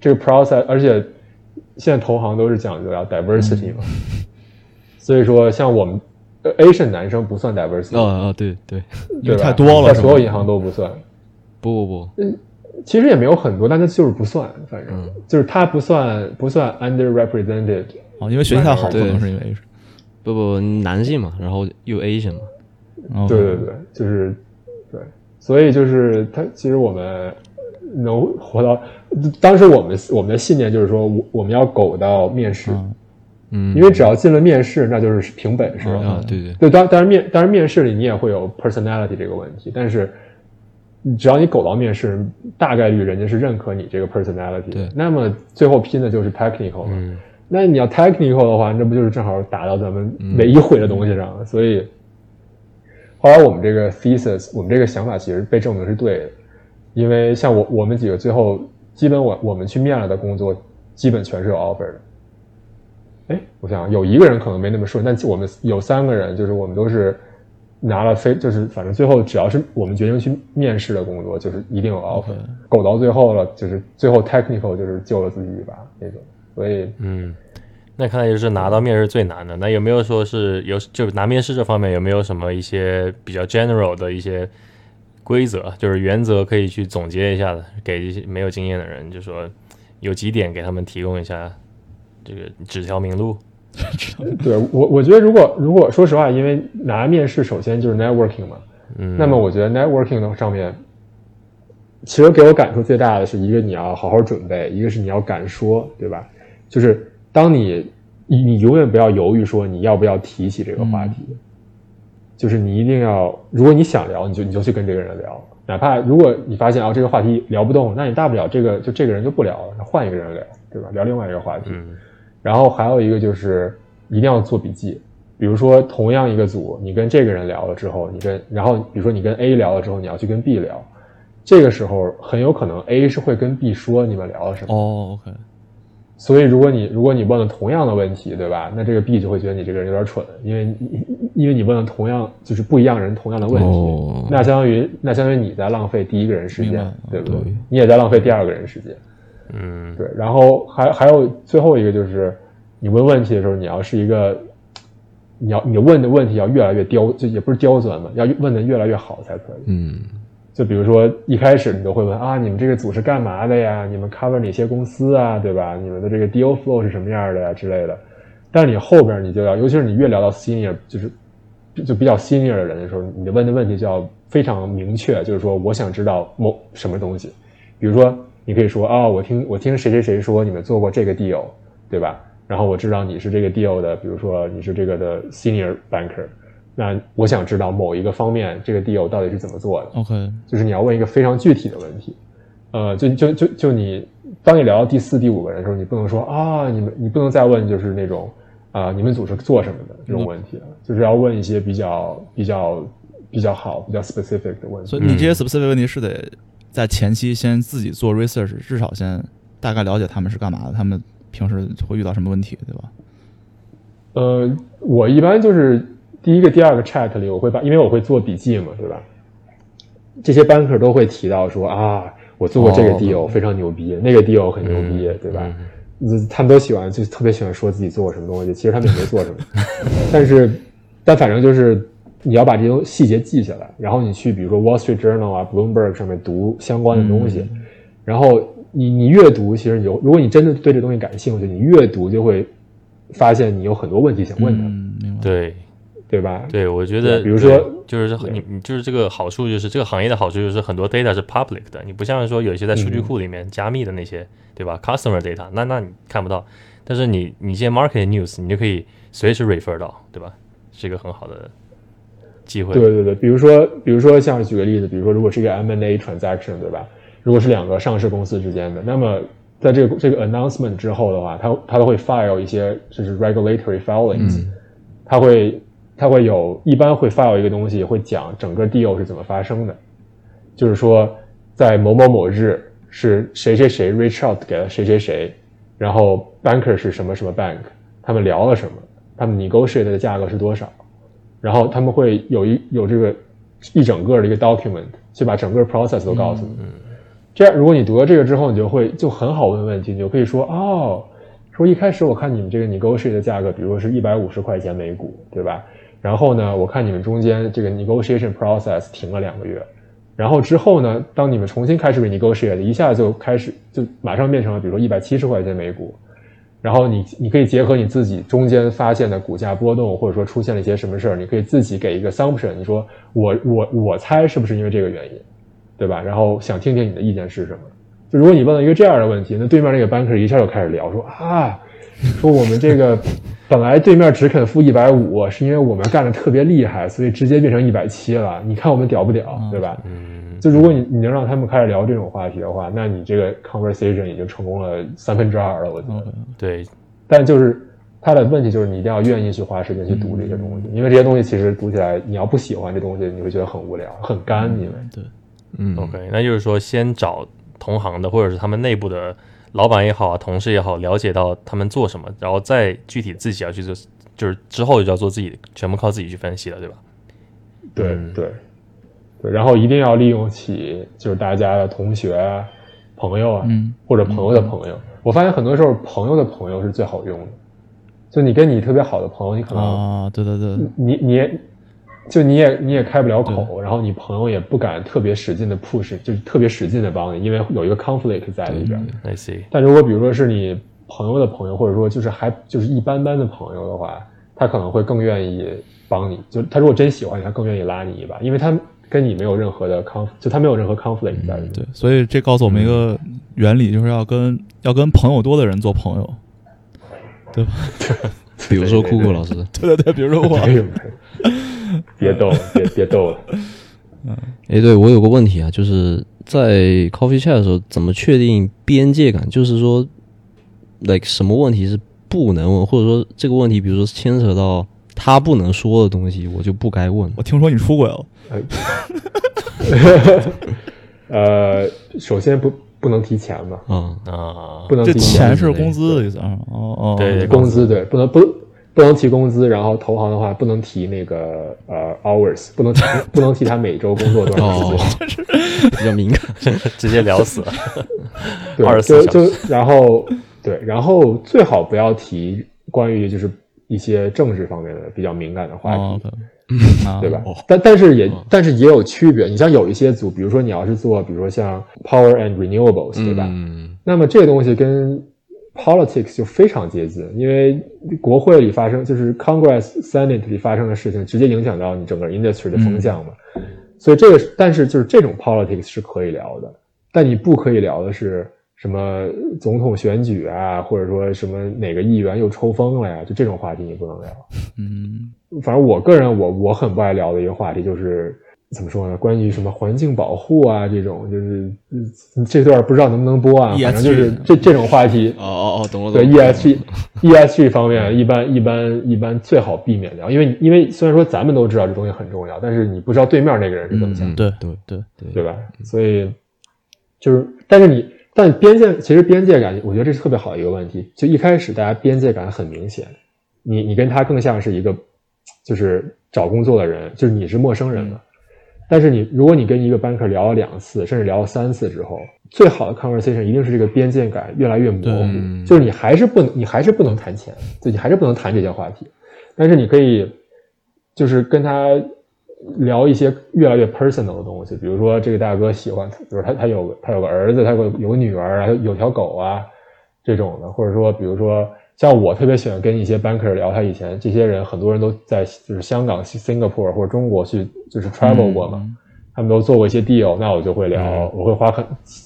这个 process，而且现在投行都是讲究要 diversity 嘛，所以说像我们呃 Asian 男生不算 diversity，、啊啊，对对，因为对太多了，在所有银行都不算。不不不，嗯其实也没有很多，但它就是不算，反正、嗯。就是他不算不算 underrepresented。啊，因为学习太好，可对能是因为 a 审。不不，男性嘛，然后又 Asian 嘛，哦。对对对，就是对，所以就是他其实我们能活到，当时我们我们的信念就是说，我我们要苟到面试，嗯嗯，因为只要进了面试，那就是凭本事。嗯啊，对对，对，当当然面当然面试里你也会有 personality 这个问题，但是只要你苟到面试，大概率人家是认可你这个 personality 对。那么最后拼的就是 technical 嘛。嗯那你要 technical 的话，那不就是正好打到咱们唯一会的东西上了？所以后来我们这个 thesis，我们这个想法其实被证明是对的，因为像我我们几个最后基本我我们去面了的工作，基本全是有 offer 的。哎，我想有一个人可能没那么顺，但我们有三个人，就是我们都是拿了非，就是反正最后只要是我们决定去面试的工作，就是一定有 offer，苟到最后了，就是最后 technical 就是救了自己一把那种，所以嗯，那看来就是拿到面试最难的。那有没有说是有就拿面试这方面有没有什么一些比较 general 的一些规则，就是原则可以去总结一下的，给一些没有经验的人，就说有几点给他们提供一下这个指条明路。对我，我觉得如果如果说实话，因为拿面试首先就是 networking 嘛，嗯，那么我觉得 networking 的上面，其实给我感触最大的是一个你要好好准备，一个是你要敢说，对吧？就是当你你你永远不要犹豫说你要不要提起这个话题，就是你一定要，如果你想聊，你就你就去跟这个人聊，哪怕如果你发现啊这个话题聊不动，那你大不了这个就这个人就不聊了，那换一个人聊，对吧？聊另外一个话题。嗯。然后还有一个就是一定要做笔记，比如说同样一个组，你跟这个人聊了之后，你跟然后比如说你跟 A 聊了之后，你要去跟 B 聊，这个时候很有可能 A 是会跟 B 说你们聊了什么，哦，OK，所以如果你如果你问了同样的问题，对吧？那这个 B 就会觉得你这个人有点蠢，因为你因为你问了同样就是不一样人同样的问题，哦那相当于那相当于你在浪费第一个人时间，对不对对？你也在浪费第二个人时间。嗯，对，然后还还有最后一个就是，你问问题的时候，你要是一个，你要你问的问题要越来越刁，就也不是刁钻嘛，要问的越来越好才可以。嗯就比如说一开始你都会问啊，你们这个组是干嘛的呀？你们 cover 哪些公司啊，对吧？你们的这个 deal flow 是什么样的呀之类的。但是你后边你就要，尤其是你越聊到 senior，就是就比较 senior 的人的时候，你的问的问题就要非常明确，就是说我想知道某什么东西。比如说，你可以说啊、我听我听谁谁谁说你们做过这个 deal，对吧？然后我知道你是这个 deal 的，比如说你是这个的 senior banker，那我想知道某一个方面这个 deal 到底是怎么做的。OK，就是你要问一个非常具体的问题，呃，就就就就你，当你聊到第四、第五个人的时候，你不能说啊，你们你不能再问就是那种啊、你们组是做什么的这种问题了，就是要问一些比较比较比较好、比较 specific 的问题。所以你这些 specific 问题是得在前期先自己做 research，至少先大概了解他们是干嘛的，他们平时会遇到什么问题，对吧？呃，我一般就是第一个、第二个 chat 里，我会把，因为我会做笔记嘛，对吧？这些 banker 都会提到说啊，我做过这个哦 deal、非常牛逼，那个 deal 很牛逼，对吧？嗯。他们都喜欢，就特别喜欢说自己做过什么东西，其实他们也没做什么，但是，但反正就是你要把这些细节记下来，然后你去比如说 Wall Street Journal 啊、Bloomberg 上面读相关的东西，然后你你阅读，其实你有，如果你真的对这东西感兴趣，你阅读就会发现你有很多问题想问他，嗯，对对吧？对，我觉得，比如说就是你你就是这个好处，就是这个行业的好处就是很多 data 是 public 的，你不像说有一些在数据库里面加密的那些，对吧？customer data，那那你看不到，但是你你这些 market news，你就可以随时 refer 到，对吧？是一个很好的机会。对对对，比如说，比如说像举个例子，比如说如果是一个 M&A transaction，对吧？如果是两个上市公司之间的，那么在这个这个 announcement 之后的话，它它都会 file 一些就是 regulatory filings，、它会它会有一般会 file 一个东西，会讲整个 deal 是怎么发生的，就是说在某某某日是谁谁谁 reach out 给了谁谁谁，然后 banker 是什么什么 bank，他们聊了什么，他们 negotiate 的价格是多少。然后他们会有一有这个一整个的一个 document，去把整个 process 都告诉你。这样，如果你读了这个之后，你就会就很好问问题，你就可以说哦，说一开始我看你们这个 negotiate 的价格，比如说是一百五十块钱每股，对吧？然后呢，我看你们中间这个 negotiation process 停了两个月，然后之后呢，当你们重新开始 renegotiate，一下就开始就马上变成了比如说一百七十块钱每股，然后你你可以结合你自己中间发现的股价波动，或者说出现了一些什么事儿，你可以自己给一个 assumption，你说我我我猜是不是因为这个原因，对吧？然后想听听你的意见是什么。就如果你问了一个这样的问题，那对面那个 banker 一下就开始聊说啊，说我们这个本来对面只肯付一百五，是因为我们干的特别厉害，所以直接变成一百七了。你看我们屌不屌，对吧？嗯，就如果你你能让他们开始聊这种话题的话，那你这个 conversation 已经成功了三分之二了，我觉得。对，但就是他的问题就是你一定要愿意去花时间去读这些东西，因为这些东西其实读起来，你要不喜欢这东西，你会觉得很无聊、很干，因为对，嗯 OK，那就是说，先找同行的，或者是他们内部的老板也好啊，同事也好，了解到他们做什么，然后再具体自己要去做，就是之后就要做自己，全部靠自己去分析了，对吧？对、嗯。对。对，然后一定要利用起就是大家的同学啊、朋友啊，嗯。或者朋友的朋友。我发现很多时候朋友的朋友是最好用的，就你跟你特别好的朋友，你可能、啊，对对对，你你也就你也你也开不了口，然后你朋友也不敢特别使劲的 push，就是特别使劲的帮你，因为有一个 conflict 在里边。I see，但如果比如说是你朋友的朋友，或者说就是还就是一般般的朋友的话，他可能会更愿意帮你。就他如果真喜欢你，他更愿意拉你一把，因为他跟你没有任何的 conf，就他没有任何 conflict 在里面。对，所以这告诉我们一个原理，就是要跟要跟朋友多的人做朋友。对吧 比如说酷酷老师，对对对，比如说我，别逗了，别别逗了。嗯 哎，对我有个问题啊，就是在 coffee chat 的时候，怎么确定边界感？就是说，like 什么问题是不能问，或者说这个问题，比如说牵扯到他不能说的东西，我就不该问。我听说你出轨了，呃，首先不不不能提钱嘛，啊，啊，不能提钱是工资的意思啊？哦哦，对对工资对，不能不不能提工资，然后投行的话不能提那个呃 hours，不能提 不能提他每周工作多少时间。哦，比较敏感。直接聊死了。对，24就小时就然后对，然后最好不要提关于就是一些政治方面的比较敏感的话题，对吧？哦但但是也但是也有区别。你像有一些组，比如说你要是做，比如说像 power and renewables，对吧？嗯，那么这个东西跟 politics 就非常接近，因为国会里发生就是 Congress Senate 里发生的事情，直接影响到你整个 industry 的风向嘛。所以这个，但是就是这种 politics 是可以聊的，但你不可以聊的是什么总统选举啊，或者说什么哪个议员又抽风了呀，就这种话题你不能聊。嗯反正我个人我我很不爱聊的一个话题就是怎么说呢？关于什么环境保护啊这种，就是嗯这段不知道能不能播啊，反正就是这这种话题。哦哦哦，懂了，对懂了 ESG ESG 方面，一般一般一般最好避免聊，因为因为虽然说咱们都知道这东西很重要，但是你不知道对面那个人是怎么想，对对对对对吧？所以就是，但是你但边界其实边界感，我觉得这是特别好的一个问题。就一开始大家边界感很明显，你你跟他更像是一个就是找工作的人，就是你是陌生人嘛。但是你如果你跟一个 banker 聊了两次，甚至聊了三次之后，最好的 conversation 一定是这个边界感越来越模糊，就是你还是不能，你还是不能谈钱，就你还是不能谈这些话题，但是你可以就是跟他聊一些越来越 personal 的东西，比如说这个大哥喜欢，比如他他有个他有个儿子，他有个有个女儿啊，有条狗啊这种的，或者说比如说像我特别喜欢跟一些 banker 聊，他以前这些人很多人都在就是香港、Singapore 或者中国去就是 travel 过嘛，他们都做过一些 deal，那我就会聊，我会花很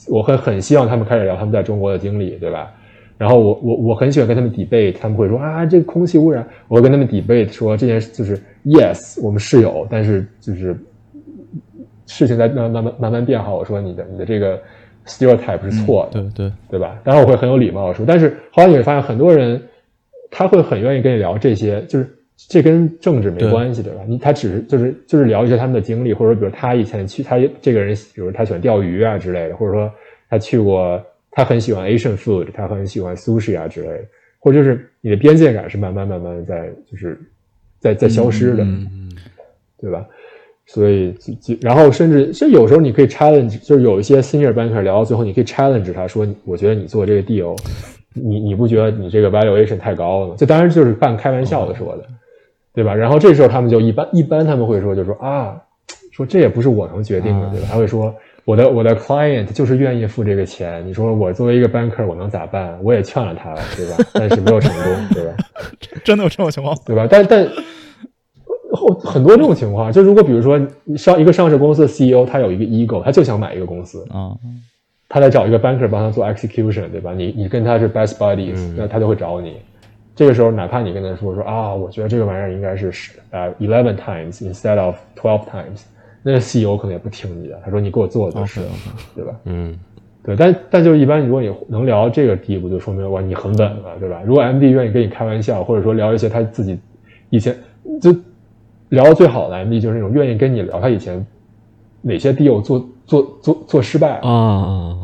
我会很希望他们开始聊他们在中国的经历，对吧？然后我我我很喜欢跟他们 debate，他们会说啊，这个空气污染，我会跟他们 debate 说这件事就是 yes，我们是有，但是就是事情在慢慢慢慢慢变好。我说你的你的这个 stereotype 是错的，对对，对吧？当然我会很有礼貌的说，但是后来你会发现很多人他会很愿意跟你聊这些，就是这跟政治没关系，对吧？你他只是就是就是聊一些他们的经历，或者说比如他以前去他这个人，比如他喜欢钓鱼啊之类的，或者说他去过，他很喜欢 Asian food，他很喜欢 sushi 啊之类的，或者就是你的边界感是慢慢慢慢在就是在在消失的，嗯对吧？所以就就然后甚至甚至有时候你可以 challenge，就是有一些 senior banker 聊到最后，你可以 challenge 他说，我觉得你做这个 deal，你你不觉得你这个 valuation 太高了吗？这当然就是半开玩笑的说的，对吧？然后这时候他们就一般一般他们会说，就说啊，说这也不是我能决定的，对吧？他会说我的我的 client 就是愿意付这个钱，你说我作为一个 banker 我能咋办？我也劝了他了，对吧？但是没有成功，对吧？真的有这种情况？对吧？但但后很多这种情况，就如果比如说上一个上市公司的 CEO，他有一个 ego，他就想买一个公司，啊，他在找一个 banker 帮他做 execution，对吧？你你跟他是 best buddies，、那他就会找你。这个时候，哪怕你跟他说说啊，我觉得这个玩意儿应该是十呃 eleven times instead of twelve times，那 CEO 可能也不听你的，他说你给我做就是 OK，OK 对吧？嗯，对，但但就一般，如果你能聊到这个地步，就说明哇你很稳了，对吧？如果 MD 愿意跟你开玩笑，或者说聊一些他自己以前就聊的最好的 MD 就是那种愿意跟你聊他以前哪些 deal 做做做做失败。啊啊，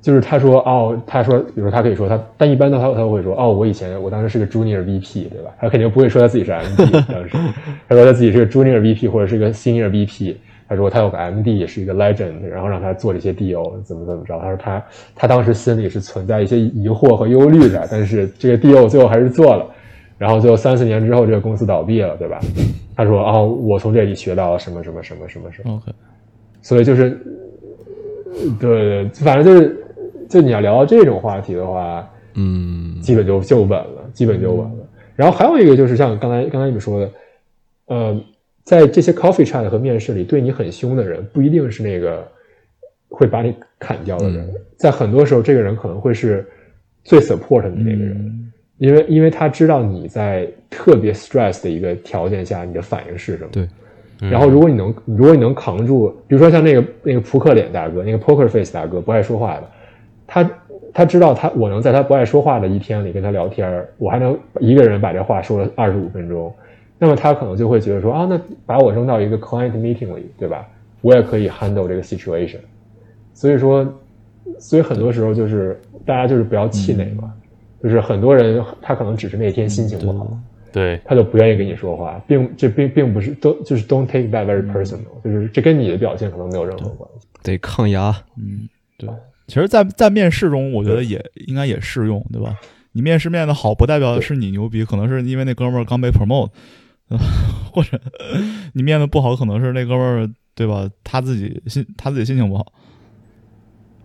就是他说哦，他说，比如说他可以说他，但一般的他他会说哦，我以前我当时是个 junior VP，对吧？他肯定不会说他自己是 MD，当时他说他自己是个 junior VP 或者是个 senior VP，他说他有个 MD 也是一个 legend，然后让他做这些 deal 怎么怎么着，他说他他当时心里是存在一些疑惑和忧虑的，但是这个 deal 最后还是做了，然后最后三四年之后这个公司倒闭了，对吧？他说哦，我从这里学到了什么什么什么什么什么。OK，所以就是，对，反正就是，就你要聊到这种话题的话，嗯基本就就稳了，基本就稳了。然后还有一个就是像刚才刚才你们说的，呃，在这些 coffee chat 和面试里，对你很凶的人，不一定是那个会把你砍掉的人，在很多时候，这个人可能会是最 support 你那个人。因为因为他知道你在特别 stress 的一个条件下，你的反应是什么。对，然后如果你能，如果你能扛住，比如说像那个那个扑克脸大哥，那个 poker face 大哥，不爱说话的，他他知道他我能在他不爱说话的一天里跟他聊天，我还能一个人把这话说了二十五分钟，那么他可能就会觉得说啊，那把我扔到一个 client meeting 里，对吧？我也可以 handle 这个 situation。所以说，所以很多时候就是大家就是不要气馁嘛，就是很多人他可能只是那天心情不好，对，他就不愿意跟你说话，并这并并不是都就是 don't take that very personal，、就是这跟你的表现可能没有任何关系。得抗压。嗯，对。其实在，在面试中，我觉得也应该也适用，对吧？你面试面的好，不代表是你牛逼，可能是因为那哥们儿刚被 promote，呃 或者 你面的不好，可能是那哥们儿，对吧？他自己心他自己心情不好。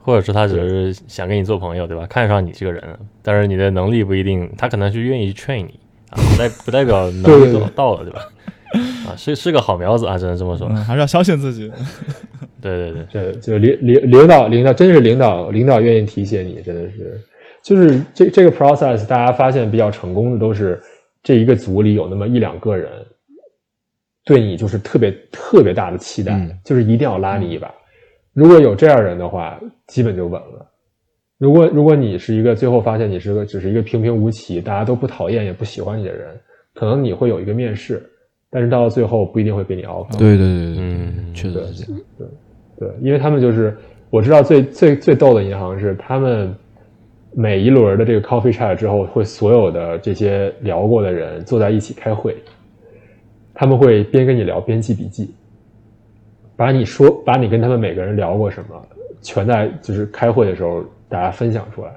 或者是他只是想跟你做朋友，对吧？看上你这个人，但是你的能力不一定，他可能是愿意去 train 你啊，不代不代表能力对对对到到了，对吧？啊，是是个好苗子啊，只能这么说。嗯，还是要相信自己。对对对，这就领领领导领导真是领导领导愿意提携你，真的是，就是这这个 process，大家发现比较成功的都是这一个组里有那么一两个人，对你就是特别特别大的期待，嗯就是一定要拉你一把。如果有这样人的话，基本就稳了。如果如果你是一个最后发现你是个只是一个平平无奇，大家都不讨厌也不喜欢你的人，可能你会有一个面试，但是到了最后不一定会给你 offer。对对对对，嗯，确实是这样。对，因为他们就是我知道最最最逗的银行是他们每一轮的这个 coffee chat 之后，会所有的这些聊过的人坐在一起开会，他们会边跟你聊边记笔记，把你说把你跟他们每个人聊过什么，全在就是开会的时候大家分享出来。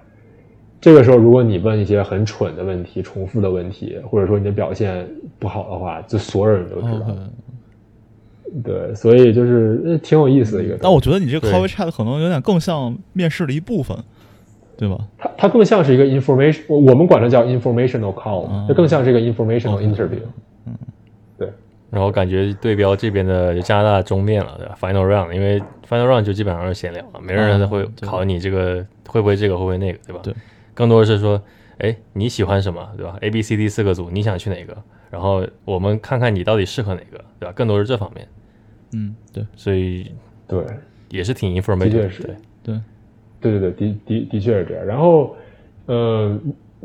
这个时候，如果你问一些很蠢的问题、重复的问题，或者说你的表现不好的话，就所有人都知道。对，所以就是呃挺有意思的一个。但我觉得你这个对 coffee chat 可能有点更像面试的一部分，对吧？它它更像是一个 information，我我们管它叫 informational call，、嗯这更像是一个 informational interview。然后感觉对标这边的加拿大中面了，对吧？Final round，因为 Final round 就基本上是闲聊了，没人啊会考你这个会不会这个会不会那个，对吧？对，更多的是说，哎，你喜欢什么，对吧？A、B、C、D 四个组，你想去哪个？然后我们看看你到底适合哪个，对吧？更多是这方面，嗯，对，所以对，也是挺 informative，对，对，对对对，的的的确是这样。然后，呃，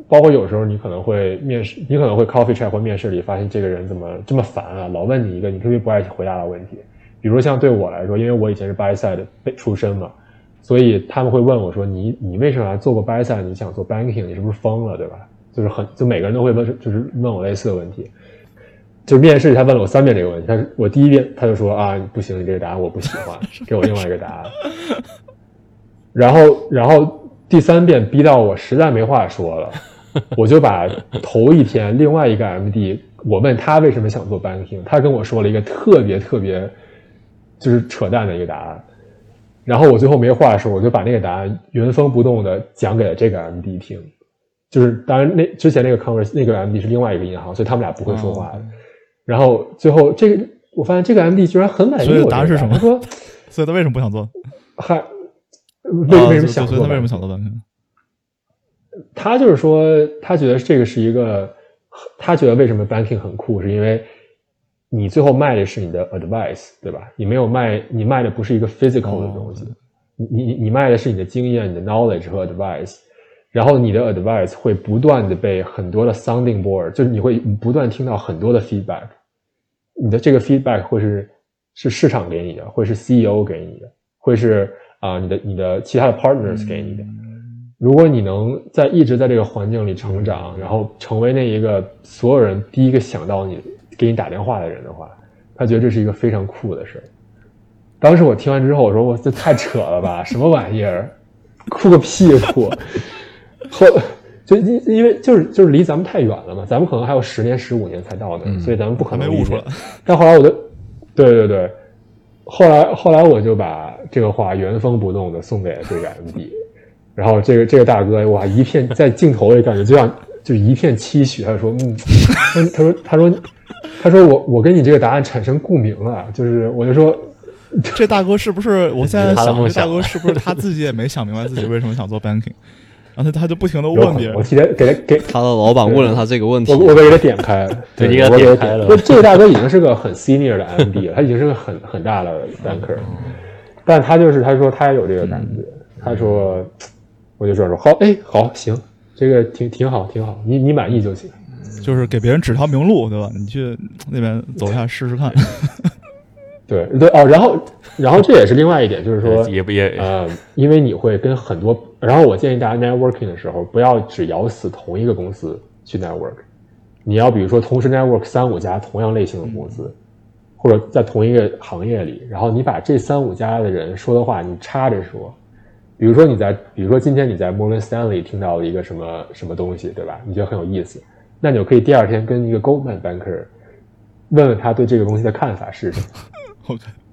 包括有时候你可能会面试，你可能会 coffee chat 或面试里发现这个人怎么这么烦啊，老问你一个你特别不爱回答的问题。比如像对我来说，因为我以前是 buy side 出身嘛，所以他们会问我说：“你你为什么还做过 buy side？你想做 banking？你是不是疯了，对吧？”就是很就每个人都会问，就是问我类似的问题。就面试他问了我三遍这个问题，他我第一遍他就说啊不行，你这个答案我不喜欢，给我另外一个答案。然后然后第三遍逼到我实在没话说了，我就把头一天另外一个 MD，我问他为什么想做 banking，他跟我说了一个特别特别就是扯淡的一个答案。然后我最后没话说，我就把那个答案原封不动的讲给了这个 MD 听。就是当然那之前那个 converse 那个 MD 是另外一个银行，所以他们俩不会说话的。然后最后这个我发现这个 MD 居然很满意所以我这个答案是什么他说 所以他为什么不想做？还为什么想做他为什么想做 banking？他就是说，他觉得这个是一个，他觉得为什么 banking 很酷，是因为你最后卖的是你的 advice，对吧？你没有卖，你卖的不是一个 physical 的东西，哦你你你卖的是你的经验、你的 knowledge 和 advice，然后你的 advice 会不断的被很多的 sounding board，就是你会不断听到很多的 feedback，你的这个 feedback 会是是市场给你的，会是 CEO 给你的，会是啊、你的你的其他的 partners 给你的。如果你能在一直在这个环境里成长，然后成为那一个所有人第一个想到你给你打电话的人的话，他觉得这是一个非常酷的事儿。当时我听完之后，我说我这太扯了吧，什么玩意儿，酷个屁酷！后就因因为就是就是离咱们太远了嘛，咱们可能还有十年十五年才到那儿，所以咱们不可能悟出来。但后来我就，对对对，后来后来我就把这个话原封不动的送给了这个 MD，然后这个这个大哥哇，一片在镜头里感觉就像就一片期许，他就说嗯，他说他说他说我我跟你这个答案产生共鸣了，就是我就说 这大哥是不是？我现在想这大哥是不是他自己也没想明白自己为什么想做 banking？然后他他就不停的问别人我，提前给他给他的老板问了他这个问题我，我给他点开了，对你给他我给他点开了这个大哥已经是个很 senior 的 MD 了，他已经是个很很大的 banker，但他就是他说他也有这个感觉，他说我就说说好，哎，好，行，这个挺挺好，挺好，你你满意就行。就是给别人指条明路，对吧？你去那边走一下试试看。对对哦，然后然后这也是另外一点，就是说，也不也呃，因为你会跟很多，然后我建议大家 networking 的时候，不要只咬死同一个公司去 network，你要比如说同时 network 三五家同样类型的公司，或者在同一个行业里，然后你把这三五家的人说的话你插着说，比如说你在，比如说今天你在 Morgan Stanley 听到了一个什么什么东西，对吧？你觉得很有意思，那你就可以第二天跟一个 Goldman banker 问问他对这个东西的看法是什么。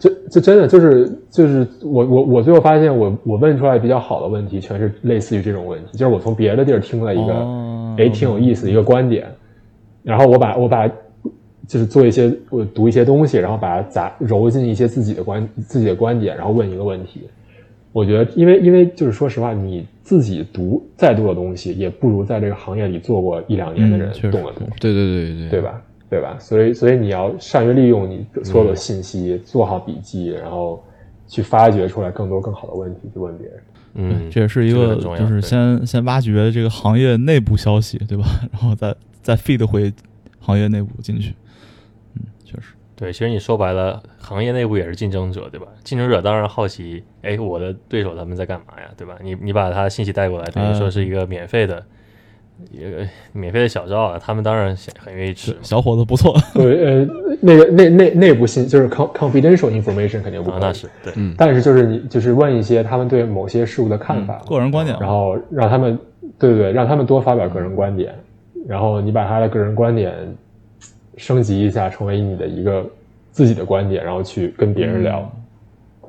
这这真的就是就是我我我最后发现我我问出来比较好的问题，全是类似于这种问题，就是我从别的地儿听了一个哦哎挺有意思的一个观点，然后我把我把就是做一些我读一些东西，然后把它杂揉进一些自己的观自己的观点，然后问一个问题。我觉得，因为因为就是说实话，你自己读再多的东西，也不如在这个行业里做过一两年的人懂得多。对对对对对？吧？对吧？所以，所以你要善于利用你所有的信息，做好笔记，然后去发掘出来更多更好的问题，去问别人。嗯，这也是一个就是先先挖掘这个行业内部消息，对吧？然后再再 feed 回行业内部进去。嗯，确实。对，其实你说白了，行业内部也是竞争者，对吧？竞争者当然好奇，哎，我的对手他们在干嘛呀，对吧？你你把他信息带过来，等于说是一个免费的，一个免费的小照啊，他们当然想很愿意吃。小伙子不错，对，呃，那个内内内部信就是 con confidential information 肯定不那是对，嗯但是就是你就是问一些他们对某些事物的看法，个人观点。然后让他们对对对，让他们多发表个人观点，然后你把他的个人观点升级一下，成为你的一个自己的观点，然后去跟别人聊，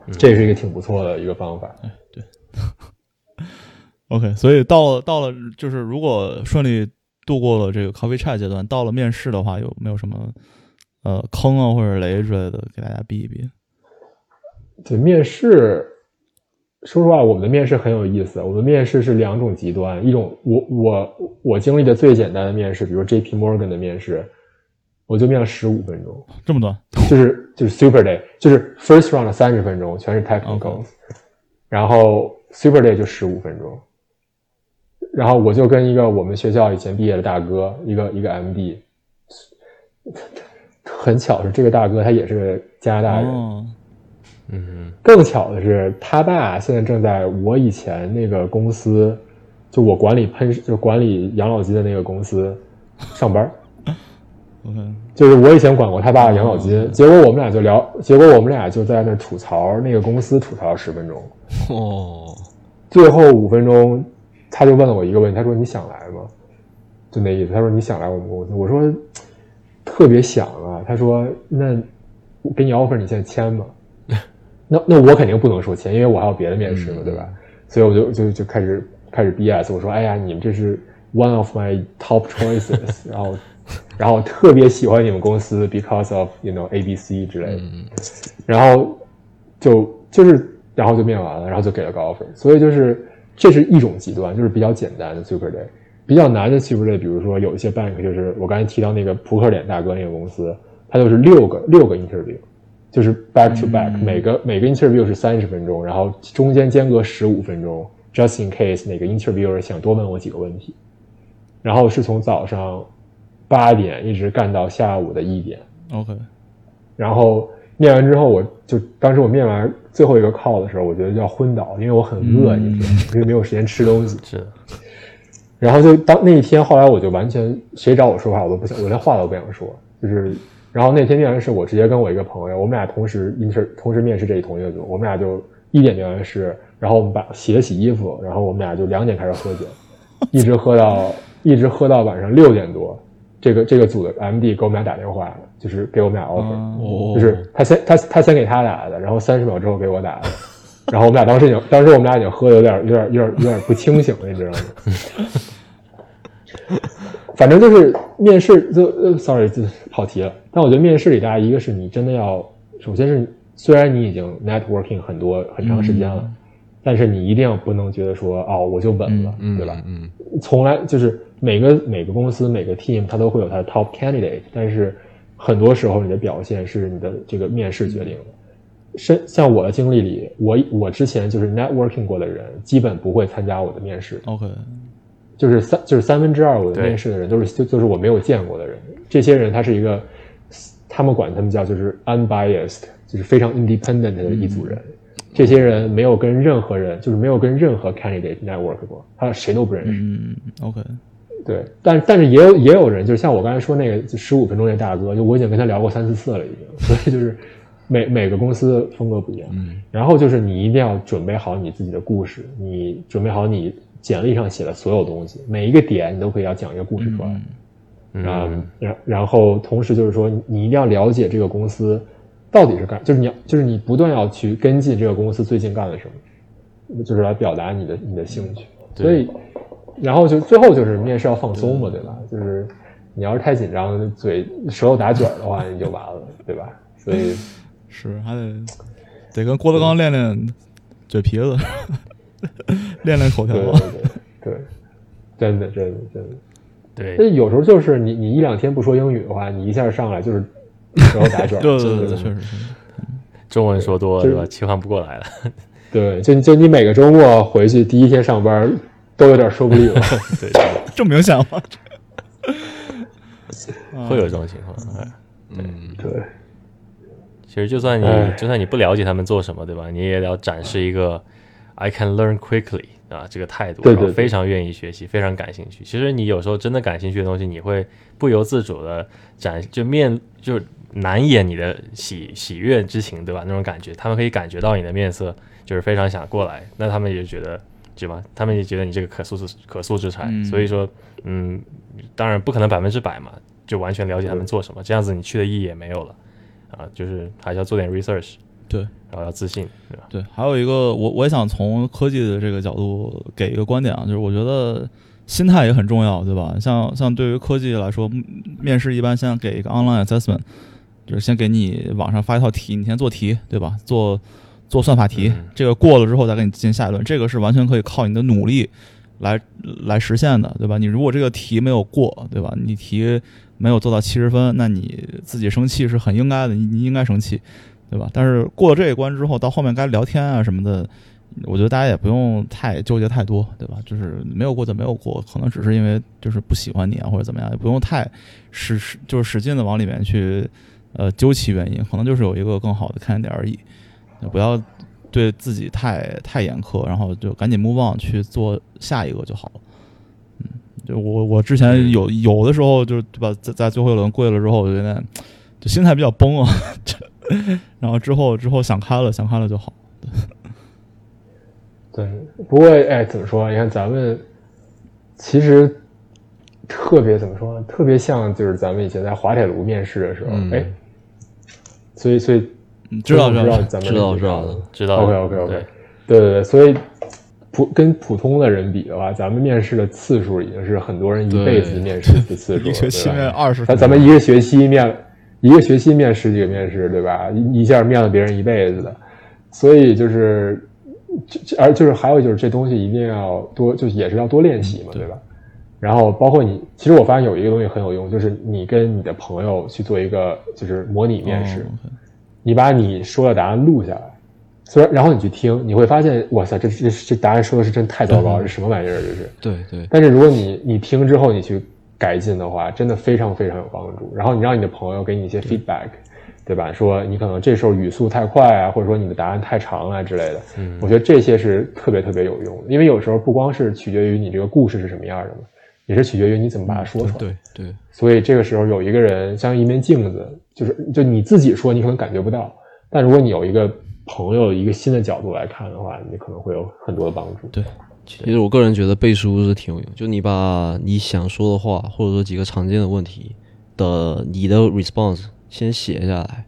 嗯这是一个挺不错的一个方法。OK，所以到了到了，就是如果顺利度过了这个 coffee chat 阶段，到了面试的话，有没有什么呃坑啊或者雷之类的给大家避一避？对面试，说实话，我们的面试很有意思。我们面试是两种极端，一种我我我经历的最简单的面试，比如 J P Morgan 的面试，我就面了十五分钟，这么短？就是就是 Super Day，就是 First Round 三十分钟，全是 technicals，、然后 Super Day 就十五分钟，然后我就跟一个我们学校以前毕业的大哥，一个一个 MD，很巧是这个大哥他也是个加拿大人。哦，嗯更巧的是，他爸现在正在我以前那个公司，就我管理喷，就管理养老金的那个公司上班儿。OK，就是我以前管过他爸的养老金，结果我们俩就聊，结果我们俩就在那吐槽那个公司，吐槽十分钟，哦，最后五分钟他就问了我一个问题，他说你想来吗？就那意思，他说你想来我们公司，我说特别想啊，他说那我给你 offer，你现在签吗？那那我肯定不能说签，因为我还有别的面试嘛，对吧？所以我就就就开始开始 BS，我说哎呀，你们这是 one of my top choices，然后然后特别喜欢你们公司 because of you know A B C 之类的，然后就就是然后就面完了，然后就给了个 offer，所以就是这是一种极端，就是比较简单的 Super Day，比较难的 Super Day，比如说有一些 bank 就是我刚才提到那个扑克脸大哥那个公司，它就是六个六个 interview，就是 back to back，、每个每个 interview 是三十分钟，然后中间间隔十五分钟，just in case 哪个 interviewer 想多问我几个问题，然后是从早上八点一直干到下午的一点，OK，然后面完之后，我就当时我面完最后一个 call 的时候，我觉得要昏倒，因为我很饿，你知道吗？因为没有时间吃东西。是，然后就当那一天，后来我就完全谁找我说话，我都不想，我连话都不想说。就是，然后那天面完试，我直接跟我一个朋友，我们俩同时 inter 同时面试这一同一个组，我们俩就一点面完试，然后我们把洗了洗衣服，然后我们俩就两点开始喝酒，一直喝到一直喝到晚上六点多。这个这个组的 MD 给我们俩打电话，就是给我们俩 offer，、哦就是他先他他先给他打的，然后三十秒之后给我打的，然后我们俩当时已经当时我们俩已经喝的有点有点有点有点不清醒了，你知道吗？反正就是面试就呃，sorry，就跑题了。但我觉得面试里，大家一个是你真的要，首先是虽然你已经 networking 很多很长时间了，但是你一定要不能觉得说哦我就稳了，嗯，对吧？嗯，从来就是每个每个公司每个 team 它都会有它的 top candidate，但是很多时候你的表现是你的这个面试决定的。是像我的经历里，我我之前就是 networking 过的人，基本不会参加我的面试，OK，就是三就是三分之二我的面试的人都是就就是我没有见过的人。这些人他是一个，他们管他们叫就是 unbiased，就是非常 independent 的一组人。这些人没有跟任何人，就是没有跟任何 candidate network 过，他谁都不认识。嗯，OK，对，但但是也有也有人，就是像我刚才说那个就十五分钟那大哥，就我已经跟他聊过三四次了，已经。所以就是每每个公司风格不一样。嗯然后就是你一定要准备好你自己的故事，你准备好你简历上写的所有东西，每一个点你都可以要讲一个故事出来。嗯嗯，然然后同时就是说，你你一定要了解这个公司到底是干，就是你要就是你不断要去跟进这个公司最近干了什么，就是来表达你的你的兴趣。对所以，然后就最后就是面试要放松嘛，对吧？就是你要是太紧张，嘴舌头打卷儿的话，你就完了，对吧？所以 是还得得跟郭德纲练练嘴皮子，练练口条对。对对对，真的真的真的。对但有时候就是你你一两天不说英语的话，你一下上来就是舌头打卷儿，对对对，确实是。中文说多了是是吧？切换不过来了。对，就就你每个周末回去第一天上班都有点受不了。对，对这么明显吗？会有这种情况。哎嗯，对，其实就算你哎就算你不了解他们做什么，对吧？你也要展示一个 I can learn quickly 啊这个态度，对非常愿意学习，非常感兴趣。其实你有时候真的感兴趣的东西，你会不由自主的展就面就难掩你的喜喜悦之情，对吧？那种感觉，他们可以感觉到你的面色，就是非常想过来，那他们也觉得。对吧？他们也觉得你这个可塑之可塑之才，嗯所以说，嗯，当然不可能百分之百嘛，就完全了解他们做什么，这样子你去的意义也没有了啊，就是还是要做点 research，对，然后要自信，对吧？对，还有一个，我我也想从科技的这个角度给一个观点啊，就是我觉得心态也很重要，对吧？像像对于科技来说，嗯面试一般先给一个 online assessment，就是先给你网上发一套题，你先做题，对吧？做做算法题，嗯这个过了之后再给你进行下一轮，这个是完全可以靠你的努力来来实现的，对吧？你如果这个题没有过，对吧？你题没有做到七十分，那你自己生气是很应该的，你你应该生气，对吧？但是过了这一关之后，到后面该聊天啊什么的，我觉得大家也不用太纠结太多，对吧？就是没有过就没有过，可能只是因为就是不喜欢你啊或者怎么样，也不用太使使就是使劲的往里面去呃究其原因，可能就是有一个更好的看点而已，不要对自己太太严苛，然后就赶紧 move on 去做下一个就好了。嗯，就我我之前有有的时候就是对吧，在在最后一轮跪了之后，我就有点就心态比较崩啊，然后之后之后想开了，想开了就好。对。不过哎，怎么说？你看咱们其实特别怎么说呢？特别像就是咱们以前在滑铁卢面试的时候，嗯哎，所以所以嗯知道知知道，咱们知道知道的知道 OK OK OK，对。对对对，所以普跟普通的人比的话，咱们面试的次数已经是很多人一辈子面试的次数了，一个学期对吧？面二十，咱咱们一个学期面一个学期面十几个面试，对吧？一一下面了别人一辈子的，所以就是，就就而就是还有就是这东西一定要多，就也是要多练习嘛，对。吧？然后包括你，其实我发现有一个东西很有用，就是你跟你的朋友去做一个就是模拟面试，你把你说的答案录下来，虽然然后你去听，你会发现，哇塞，这这这答案说的是真太糟糕了，这什么玩意儿这是？对对，但是如果你你听之后你去改进的话，真的非常非常有帮助。然后你让你的朋友给你一些 feedback，对吧？说你可能这时候语速太快啊，或者说你的答案太长啊之类的。嗯我觉得这些是特别特别有用的，因为有时候不光是取决于你这个故事是什么样的嘛，也是取决于你怎么把它说出来。对对，所以这个时候有一个人像一面镜子，就是就你自己说你可能感觉不到，但如果你有一个朋友一个新的角度来看的话，你可能会有很多的帮助。对，其实我个人觉得背书是挺有用，就你把你想说的话，或者说几个常见的问题的你的 response 先写下来，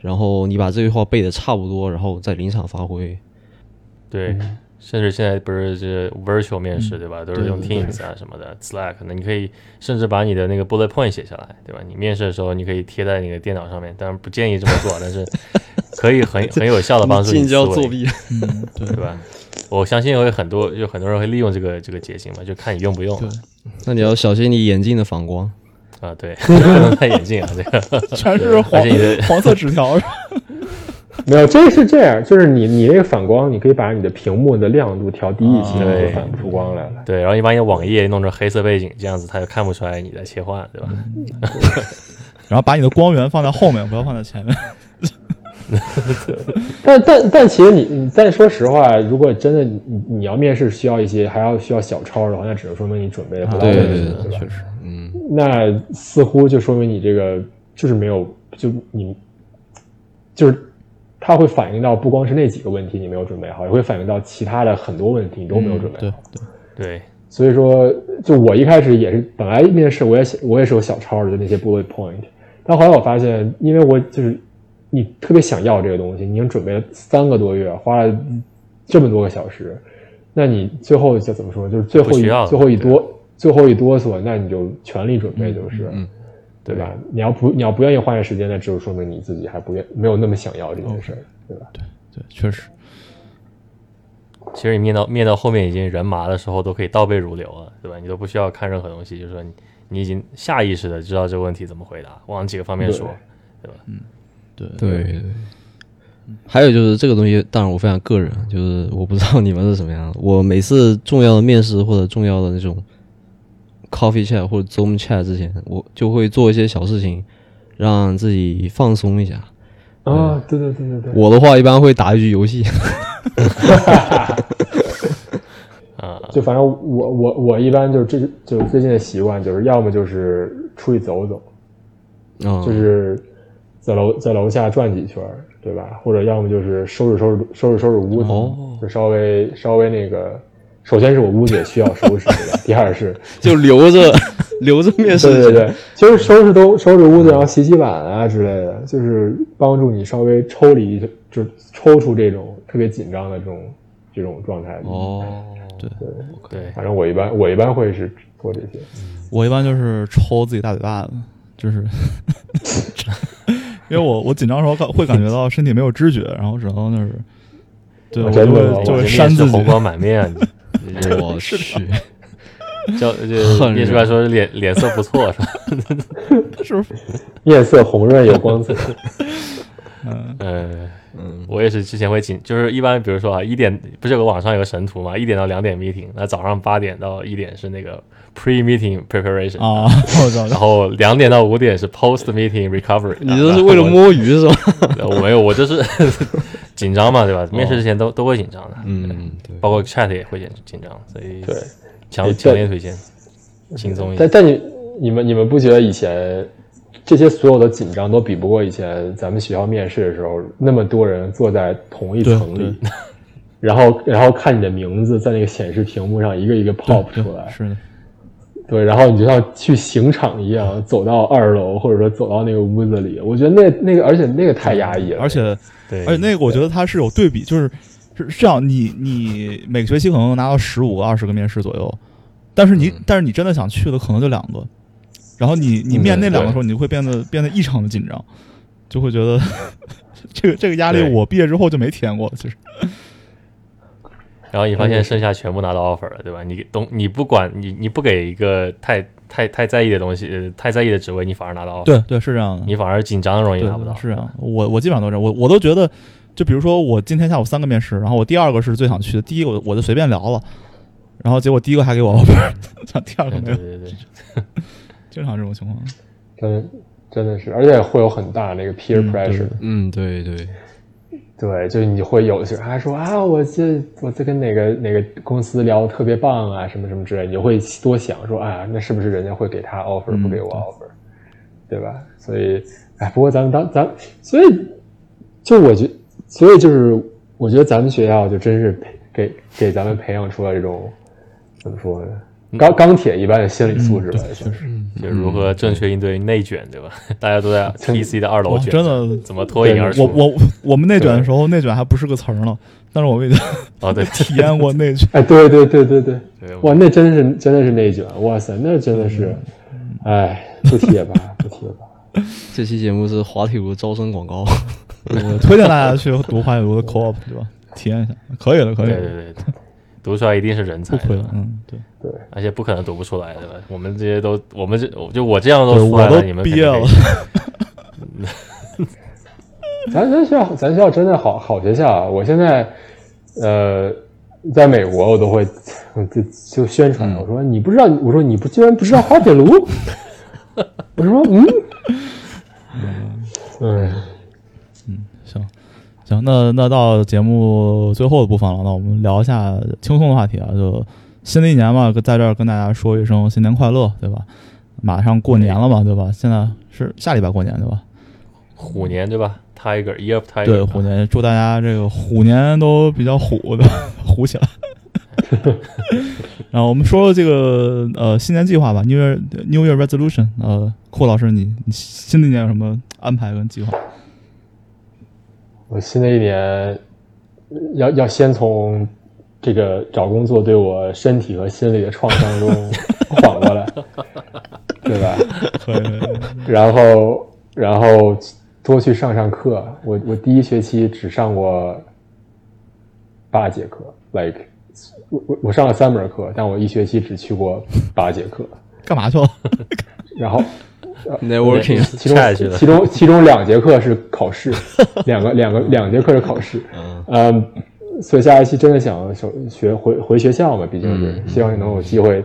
然后你把这句话背的差不多，然后再临场发挥。对，甚至现在不是这 virtual 面试对吧？都是用 Teams 啊什么的 Slack，那你可以甚至把你的那个 bullet point 写下来，对吧？你面试的时候你可以贴在你的电脑上面，当然不建议这么做，但是可以很 很有效的帮助你近思维交作弊，嗯，对对吧？我相信会很多，就很多人会利用这个这个捷径嘛，就看你用不用对，那你要小心你眼镜的反光。啊。对，不能戴眼镜啊，这个全是黄黄色纸条，没有，这是这样，就是你你那个反光，你可以把你的屏幕的亮度调低一些，就反不出光来了。对，然后你把你的网页弄成黑色背景，这样子他就看不出来你在切换，对吧？然后把你的光源放在后面，不要放在前面。但但但其实你你但说实话，如果真的你你要面试需要一些还要需要小抄的话，那只能说明你准备的不到位，对对对吧？确实，嗯，那似乎就说明你这个就是没有，就你就是它会反映到不光是那几个问题你没有准备好，也会反映到其他的很多问题你都没有准备对好。对，对，所以说，就我一开始也是本来面试我也写我也是有小抄的，就那些 bullet point，但后来我发现，因为我就是你特别想要这个东西，你已经准备了三个多月，花了这么多个小时，那你最后就怎么说，就是最后一最后一哆最后一哆嗦，那你就全力准备就是，嗯对吧？你要不你要不愿意花这时间，那只有说明你自己还不愿没有那么想要这件事儿，对吧？对对，确实，其实你面到面到后面已经人麻的时候，都可以倒背如流了，对吧？你都不需要看任何东西，就是说你你已经下意识的知道这个问题怎么回答，往几个方面说，对对对。还有就是这个东西，当然我非常个人，就是我不知道你们是什么样的。我每次重要的面试或者重要的那种 coffee chat 或者 Zoom chat 之前，我就会做一些小事情，让自己放松一下。啊，对对对对对，我的话一般会打一局游戏，啊、就反正我我我一般就是这就是最近的习惯就是要么就是出去走走，啊，就是在楼在楼下转几圈，对吧？或者要么就是收拾收拾收拾收拾屋子，哦就稍微稍微那个，首先是我屋子也需要收拾？第二是，就留着 留着面试。对对对，其实收拾都收拾屋子，然后洗洗碗啊之类的，就是帮助你稍微抽离，就抽出这种特别紧张的这种这种状态。哦，对对对，反正我一般我一般会是做这些。我一般就是抽自己大嘴巴子，就是 因为我我紧张的时候感会感觉到身体没有知觉，然后只能就是，对啊我就会就我这会扇自己红，光满面 我去，叫这恨面试官说脸脸色不错是吧？是不是？面色红润有光泽，嗯，嗯，嗯，我也是之前会紧，就是一般比如说啊，一点不是有个网上有个神图嘛，一点到两点 meeting，那早上八点到一点是那个 pre meeting preparation 啊，然后两点到五点是 post meeting recovery。你这是为了摸鱼是吧？我？我没有，我就是紧张嘛，对吧？面试之前都都会紧张的，嗯，包括 chat 也会紧紧张，所以对。强对强烈推荐，轻松一点。但但你你们你们不觉得以前这些所有的紧张都比不过以前咱们学校面试的时候那么多人坐在同一层里，然后然后看你的名字在那个显示屏幕上一个一个 pop 出来，是的，对，然后你就像去刑场一样走到二楼或者说走到那个屋子里，我觉得那那个而且那个太压抑了，而且对，而且那个我觉得它是有对比，就是是是这样，你你每个学期可能能拿到十五个、二十个面试左右，但是你、嗯。但是你真的想去的可能就两个，然后你你嗯面那两个对时候，你就会变得变得异常的紧张，就会觉得 这个这个压力我毕业之后就没体验过了，其实然后你发现剩下全部拿到 offer 了，对吧？你东你不管你你不给一个太太太在意的东西，呃，太在意的职位，你反而拿到 offer，对对是这样的，你反而紧张容易拿不到。是这样，我我基本上都这样，我我都觉得，就比如说我今天下午三个面试，然后我第二个是最想去的，第一个我我就随便聊了，然后结果第一个还给我 offer，第二个没有，对对对对，经常这种情况。真真的是，而且会有很大那个 peer 嗯对 pressure，、嗯，对对，对，就你会有的时候还说啊，我这我在跟哪个哪个公司聊的特别棒啊，什么什么之类，你就会多想说，啊，那是不是人家会给他 offer，嗯不给我 offer，、对吧？所以，哎，不过咱们当咱，所以就我觉，所以就是我觉得咱们学校就真是培给给咱们培养出了这种怎么说呢，钢钢铁一般的心理素质吧，嗯对算是。就如何正确应对内卷，对吧？大家都在 TC 的二楼，卷，真的怎么脱颖而出？我我 我们内卷的时候，内卷还不是个词儿呢，但是我们已经哦，对，体验过内卷。哎，对对对对对，对哇，那真是真的是内卷，哇塞，那真的是，哎，不提也罢，不提也罢。这期节目是滑铁卢招生广告。我推荐大家去读滑铁卢的 co-op，对吧？体验一下，可以的，可以对，对对，读出来一定是人才嗯，对，对，而且不可能读不出来，对吧？我们这些都，我们这就我这样都对出来了，你们毕业了。咱咱学校，咱学校真的好好学校啊！我现在，呃，在美国我都会就 就宣传，我说你不知道，我说你不居然不知道滑铁卢，我说嗯，嗯，行，那那到节目最后的部分了，那我们聊一下轻松的话题啊，就新的一年嘛，在这儿跟大家说一声新年快乐，对吧？马上过年了嘛，对吧？现在是下礼拜过年，对吧？虎年对吧？Tiger Year of Tiger，对，虎年，祝大家这个虎年都比较虎的，虎起来。然后我们说说这个呃新年计划吧，New Year New Year Resolution。呃，库老师，你你新的一年有什么安排跟计划？我新的一年要要先从这个找工作对我身体和心理的创伤中 缓过来，对吧？然后然后多去上上课。我我第一学期只上过八节课，like 我我我上了三门课，但我一学期只去过八节课。干嘛去了？然后 Networking 其中其中其中两节课是考试，两个两个两节课是考试。嗯，所以下一期真的想学学回回学校嘛，毕竟是嗯希望能有机会，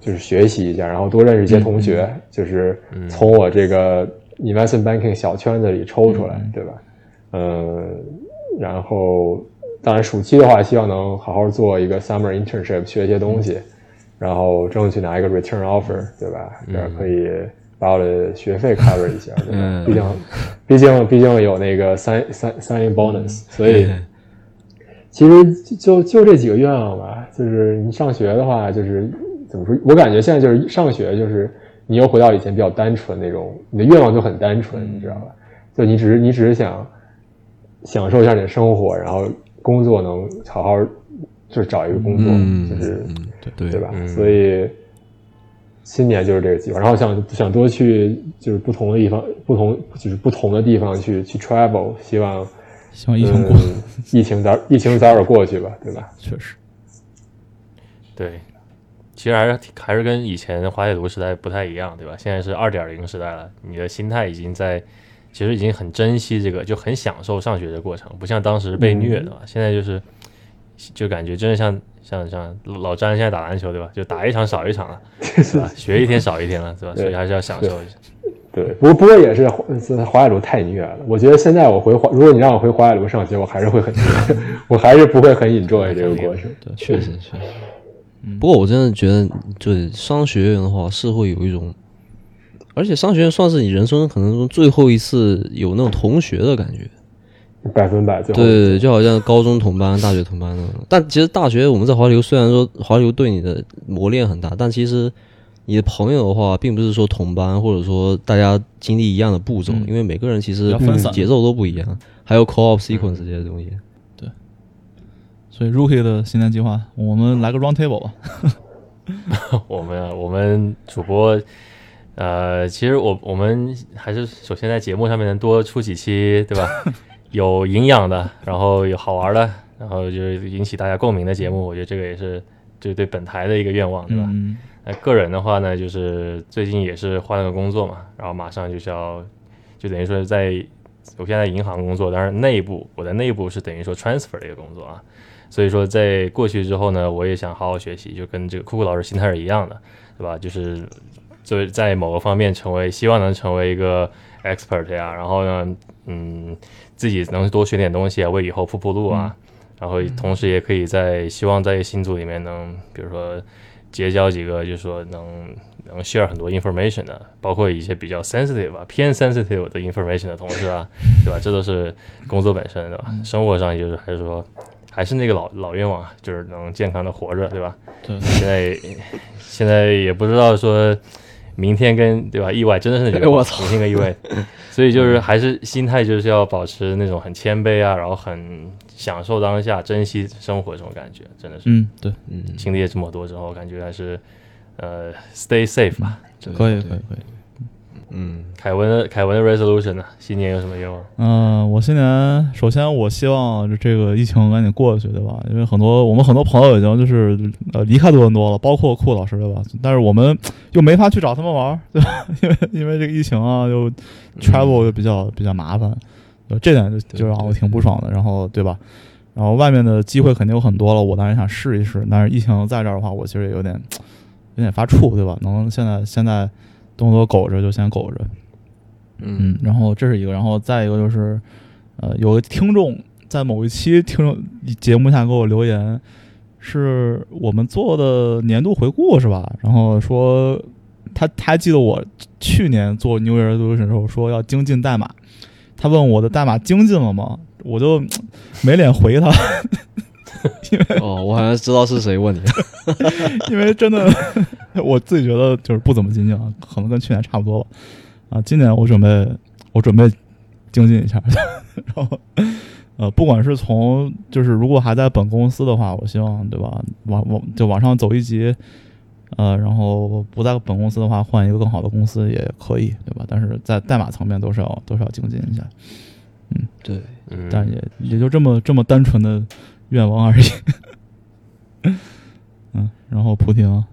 就是学习一下，然后多认识一些同学，就是从我这个 investment banking 小圈子里抽出来，对吧？嗯，然后当然暑期的话，希望能好好做一个 summer internship，学一些东西，然后争取拿一个 return offer，对吧？这样可以把我的学费 cover 一下，对吧？嗯毕竟，毕竟，毕竟有那个 sign sign signing bonus，所以其实就就这几个愿望吧。就是你上学的话，就是怎么说？我感觉现在就是上学，就是你又回到以前比较单纯那种，你的愿望就很单纯，你知道吧？就你只是你只是想享受一下你的生活，然后工作能好好就是找一个工作，嗯，就是嗯对对吧？嗯所以新年就是这个计划，然后想想多去就是不同的地方，不同就是不同的地方去去 travel，希望希望疫情过，嗯、疫情早疫情早点过去吧，对吧？确实。对，其实还是还是跟以前滑铁卢时代不太一样，对吧？现在是二点零时代了，你的心态已经在，其实已经很珍惜这个，就很享受上学的过程，不像当时被虐的吧？现在就是就感觉真的像像像老詹现在打篮球对吧？就打一场少一场了，对吧？学一天少一天了，对吧？所以还是要享受一下。对，不过不过也是华华海卢太虐了。我觉得现在我回华，如果你让我回华海卢上学，我还是会很，我还是不会很 enjoy 这个过程。对，确实确实。不过我真的觉得，就是商学院的话是会有一种，而且商学院算是你人生可能中最后一次有那种同学的感觉。百分百最后对，就好像高中同班、大学同班那种。但其实大学我们在华流，虽然说华流对你的磨练很大，但其实你的朋友的话，并不是说同班，或者说大家经历一样的步骤，嗯因为每个人其实分散节奏都不一样，还有 co-op sequence 这些东西。对所以 Rookie 的新年计划，我们来个 round table 吧。我们啊我们主播，呃，其实我我们还是首先在节目上面能多出几期，对吧？有营养的，然后有好玩的，然后就是引起大家共鸣的节目，我觉得这个也是就对本台的一个愿望，对吧？嗯，那个人的话呢，就是最近也是换了个工作嘛，然后马上就是要，就等于说在我现在银行工作，当然内部我的内部是等于说 transfer 的一个工作啊，所以说在过去之后呢，我也想好好学习，就跟这个酷酷老师心态是一样的，对吧？就是就在某个方面成为，希望能成为一个 expert 呀，然后呢，嗯，自己能多学点东西啊，为以后铺铺路啊。然后同时也可以在希望在新组里面能，比如说结交几个，就是说能能 share 很多 information 的，包括一些比较 sensitive 吧，偏 sensitive 的 information 的同事啊，对吧？这都是工作本身，对吧？生活上就是还是说还是那个老老愿望啊，就是能健康的活着，对吧？对，现在现在也不知道说明天跟对吧？意外真的是那个我操。明天跟意外，所以就是还是心态就是要保持那种很谦卑啊，然后很享受当下，珍惜生活这种感觉，真的是。嗯，对，嗯，经历了这么多之后，感觉还是呃 stay safe 吧。对可以，对可以，可以。嗯，凯文凯文的 resolution 呢？新年有什么愿望？嗯、我新年首先我希望这个疫情赶紧过去，对吧？因为很多我们很多朋友已经就是呃离开多伦多了，包括库老师，对吧？但是我们又没法去找他们玩儿，对吧？因为因为这个疫情啊，又 travel 又比较比较麻烦，呃这点就就让我挺不爽的。然后对吧？然后外面的机会肯定有很多了，我当然想试一试。但是疫情在这儿的话，我其实也有点有点发怵，对吧？能现在现在多伦多苟着就先苟着，嗯，然后这是一个，然后再一个就是，呃，有个听众在某一期听众节目下给我留言，是我们做的年度回顾是吧？然后说他他还记得我去年做 New Year Resolution 的时候说要精进代码，他问我的代码精进了吗？我就没脸回他，哦，我好像知道是谁问你。因为真的我自己觉得就是不怎么精进啊，可能跟去年差不多吧。啊，今年我准备我准备精进一下，然后呃，不管是从就是如果还在本公司的话，我希望对吧，往往就往上走一级，呃，然后不在本公司的话，换一个更好的公司也可以，对吧？但是在代码层面都是要都是要精进一下，嗯对，嗯，但也也就这么这么单纯的愿望而已。嗯，然后菩提呢？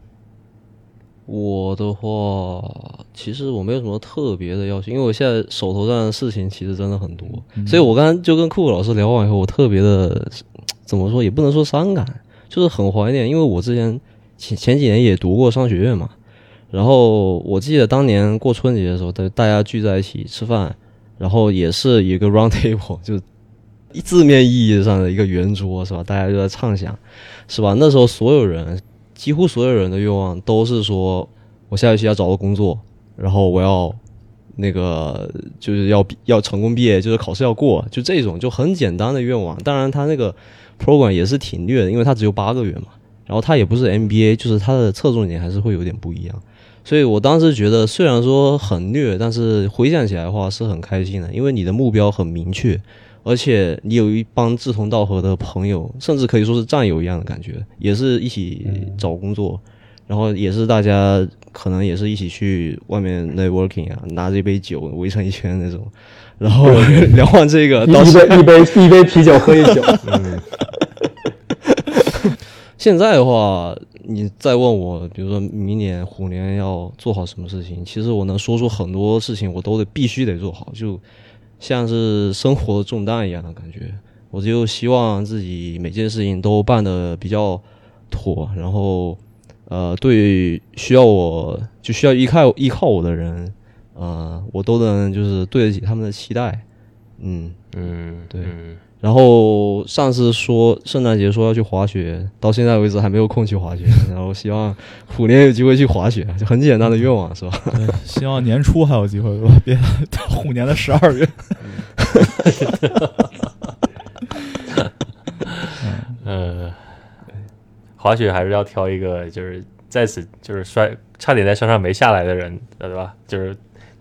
我的话，其实我没有什么特别的要求，因为我现在手头上的事情其实真的很多，所以我刚刚就跟酷酷老师聊完以后，我特别的怎么说，也不能说伤感，就是很怀念，因为我之前前前几年也读过商学院嘛，然后我记得当年过春节的时候，大大家聚在一起吃饭，然后也是一个 round table，就字面意义上的一个圆桌，是吧？大家就在畅想，是吧？那时候所有人。几乎所有人的愿望都是说，我下学期要找到工作，然后我要那个就是要要成功毕业，就是考试要过，就这种就很简单的愿望。当然，他那个 program 也是挺虐的，因为他只有八个月嘛，然后他也不是 MBA，就是他的侧重点还是会有点不一样。所以我当时觉得，虽然说很虐，但是回想起来的话是很开心的，因为你的目标很明确。而且你有一帮志同道合的朋友，甚至可以说是战友一样的感觉，也是一起找工作，然后也是大家可能也是一起去外面 networking 啊，拿着一杯酒围成一圈那种，然后聊完这个，到一杯一杯一杯啤酒喝一宿。嗯，现在的话，你再问我，比如说明年虎年要做好什么事情，其实我能说出很多事情，我都得必须得做好，就。像是生活的重担一样的感觉，我就希望自己每件事情都办得比较妥，然后，呃，对需要我就需要依靠依靠我的人，呃，我都能就是对得起他们的期待，嗯。嗯，对。然后上次说圣诞节说要去滑雪，到现在为止还没有空去滑雪。然后希望虎年有机会去滑雪，就很简单的愿望是吧？对，希望年初还有机会，别到虎年的十二月。呃，滑雪还是要挑一个，就是在此就是摔差点在山上没下来的人，对吧？就是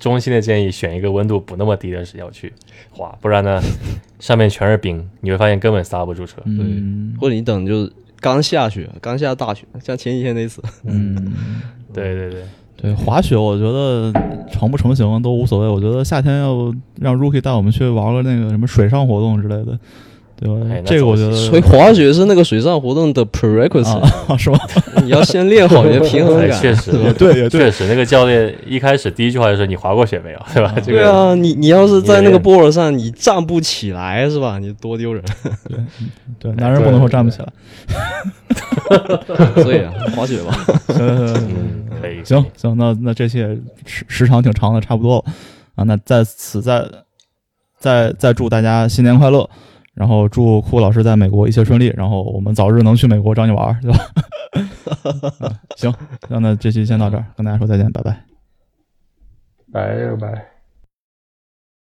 衷心的建议选一个温度不那么低的时要去滑，不然呢，上面全是冰，你会发现根本刹不住车。嗯，或者你等就是刚下雪，刚下大雪，像前几天那次。嗯，对对对对，滑雪我觉得成不成型都无所谓，我觉得夏天要让 Rookie 带我们去玩个那个什么水上活动之类的。对吧？这个我觉得，所以滑雪是那个水上活动的 prerequisite，是吧？你要先练好你的平衡感。确实，对，也确实，那个教练一开始第一句话就说：“你滑过雪没有？对吧？”对啊，你你要是在那个 board 上你站不起来是吧？你多丢人。对对，男人不能说站不起来。所以啊，滑雪吧。嗯，可以。行行，那那这些时时长挺长的，差不多了啊。那在此再再再祝大家新年快乐。然后祝酷老师在美国一切顺利，然后我们早日能去美国找你玩，对吧？行，那那这期先到这儿，跟大家说再见，拜拜，拜拜。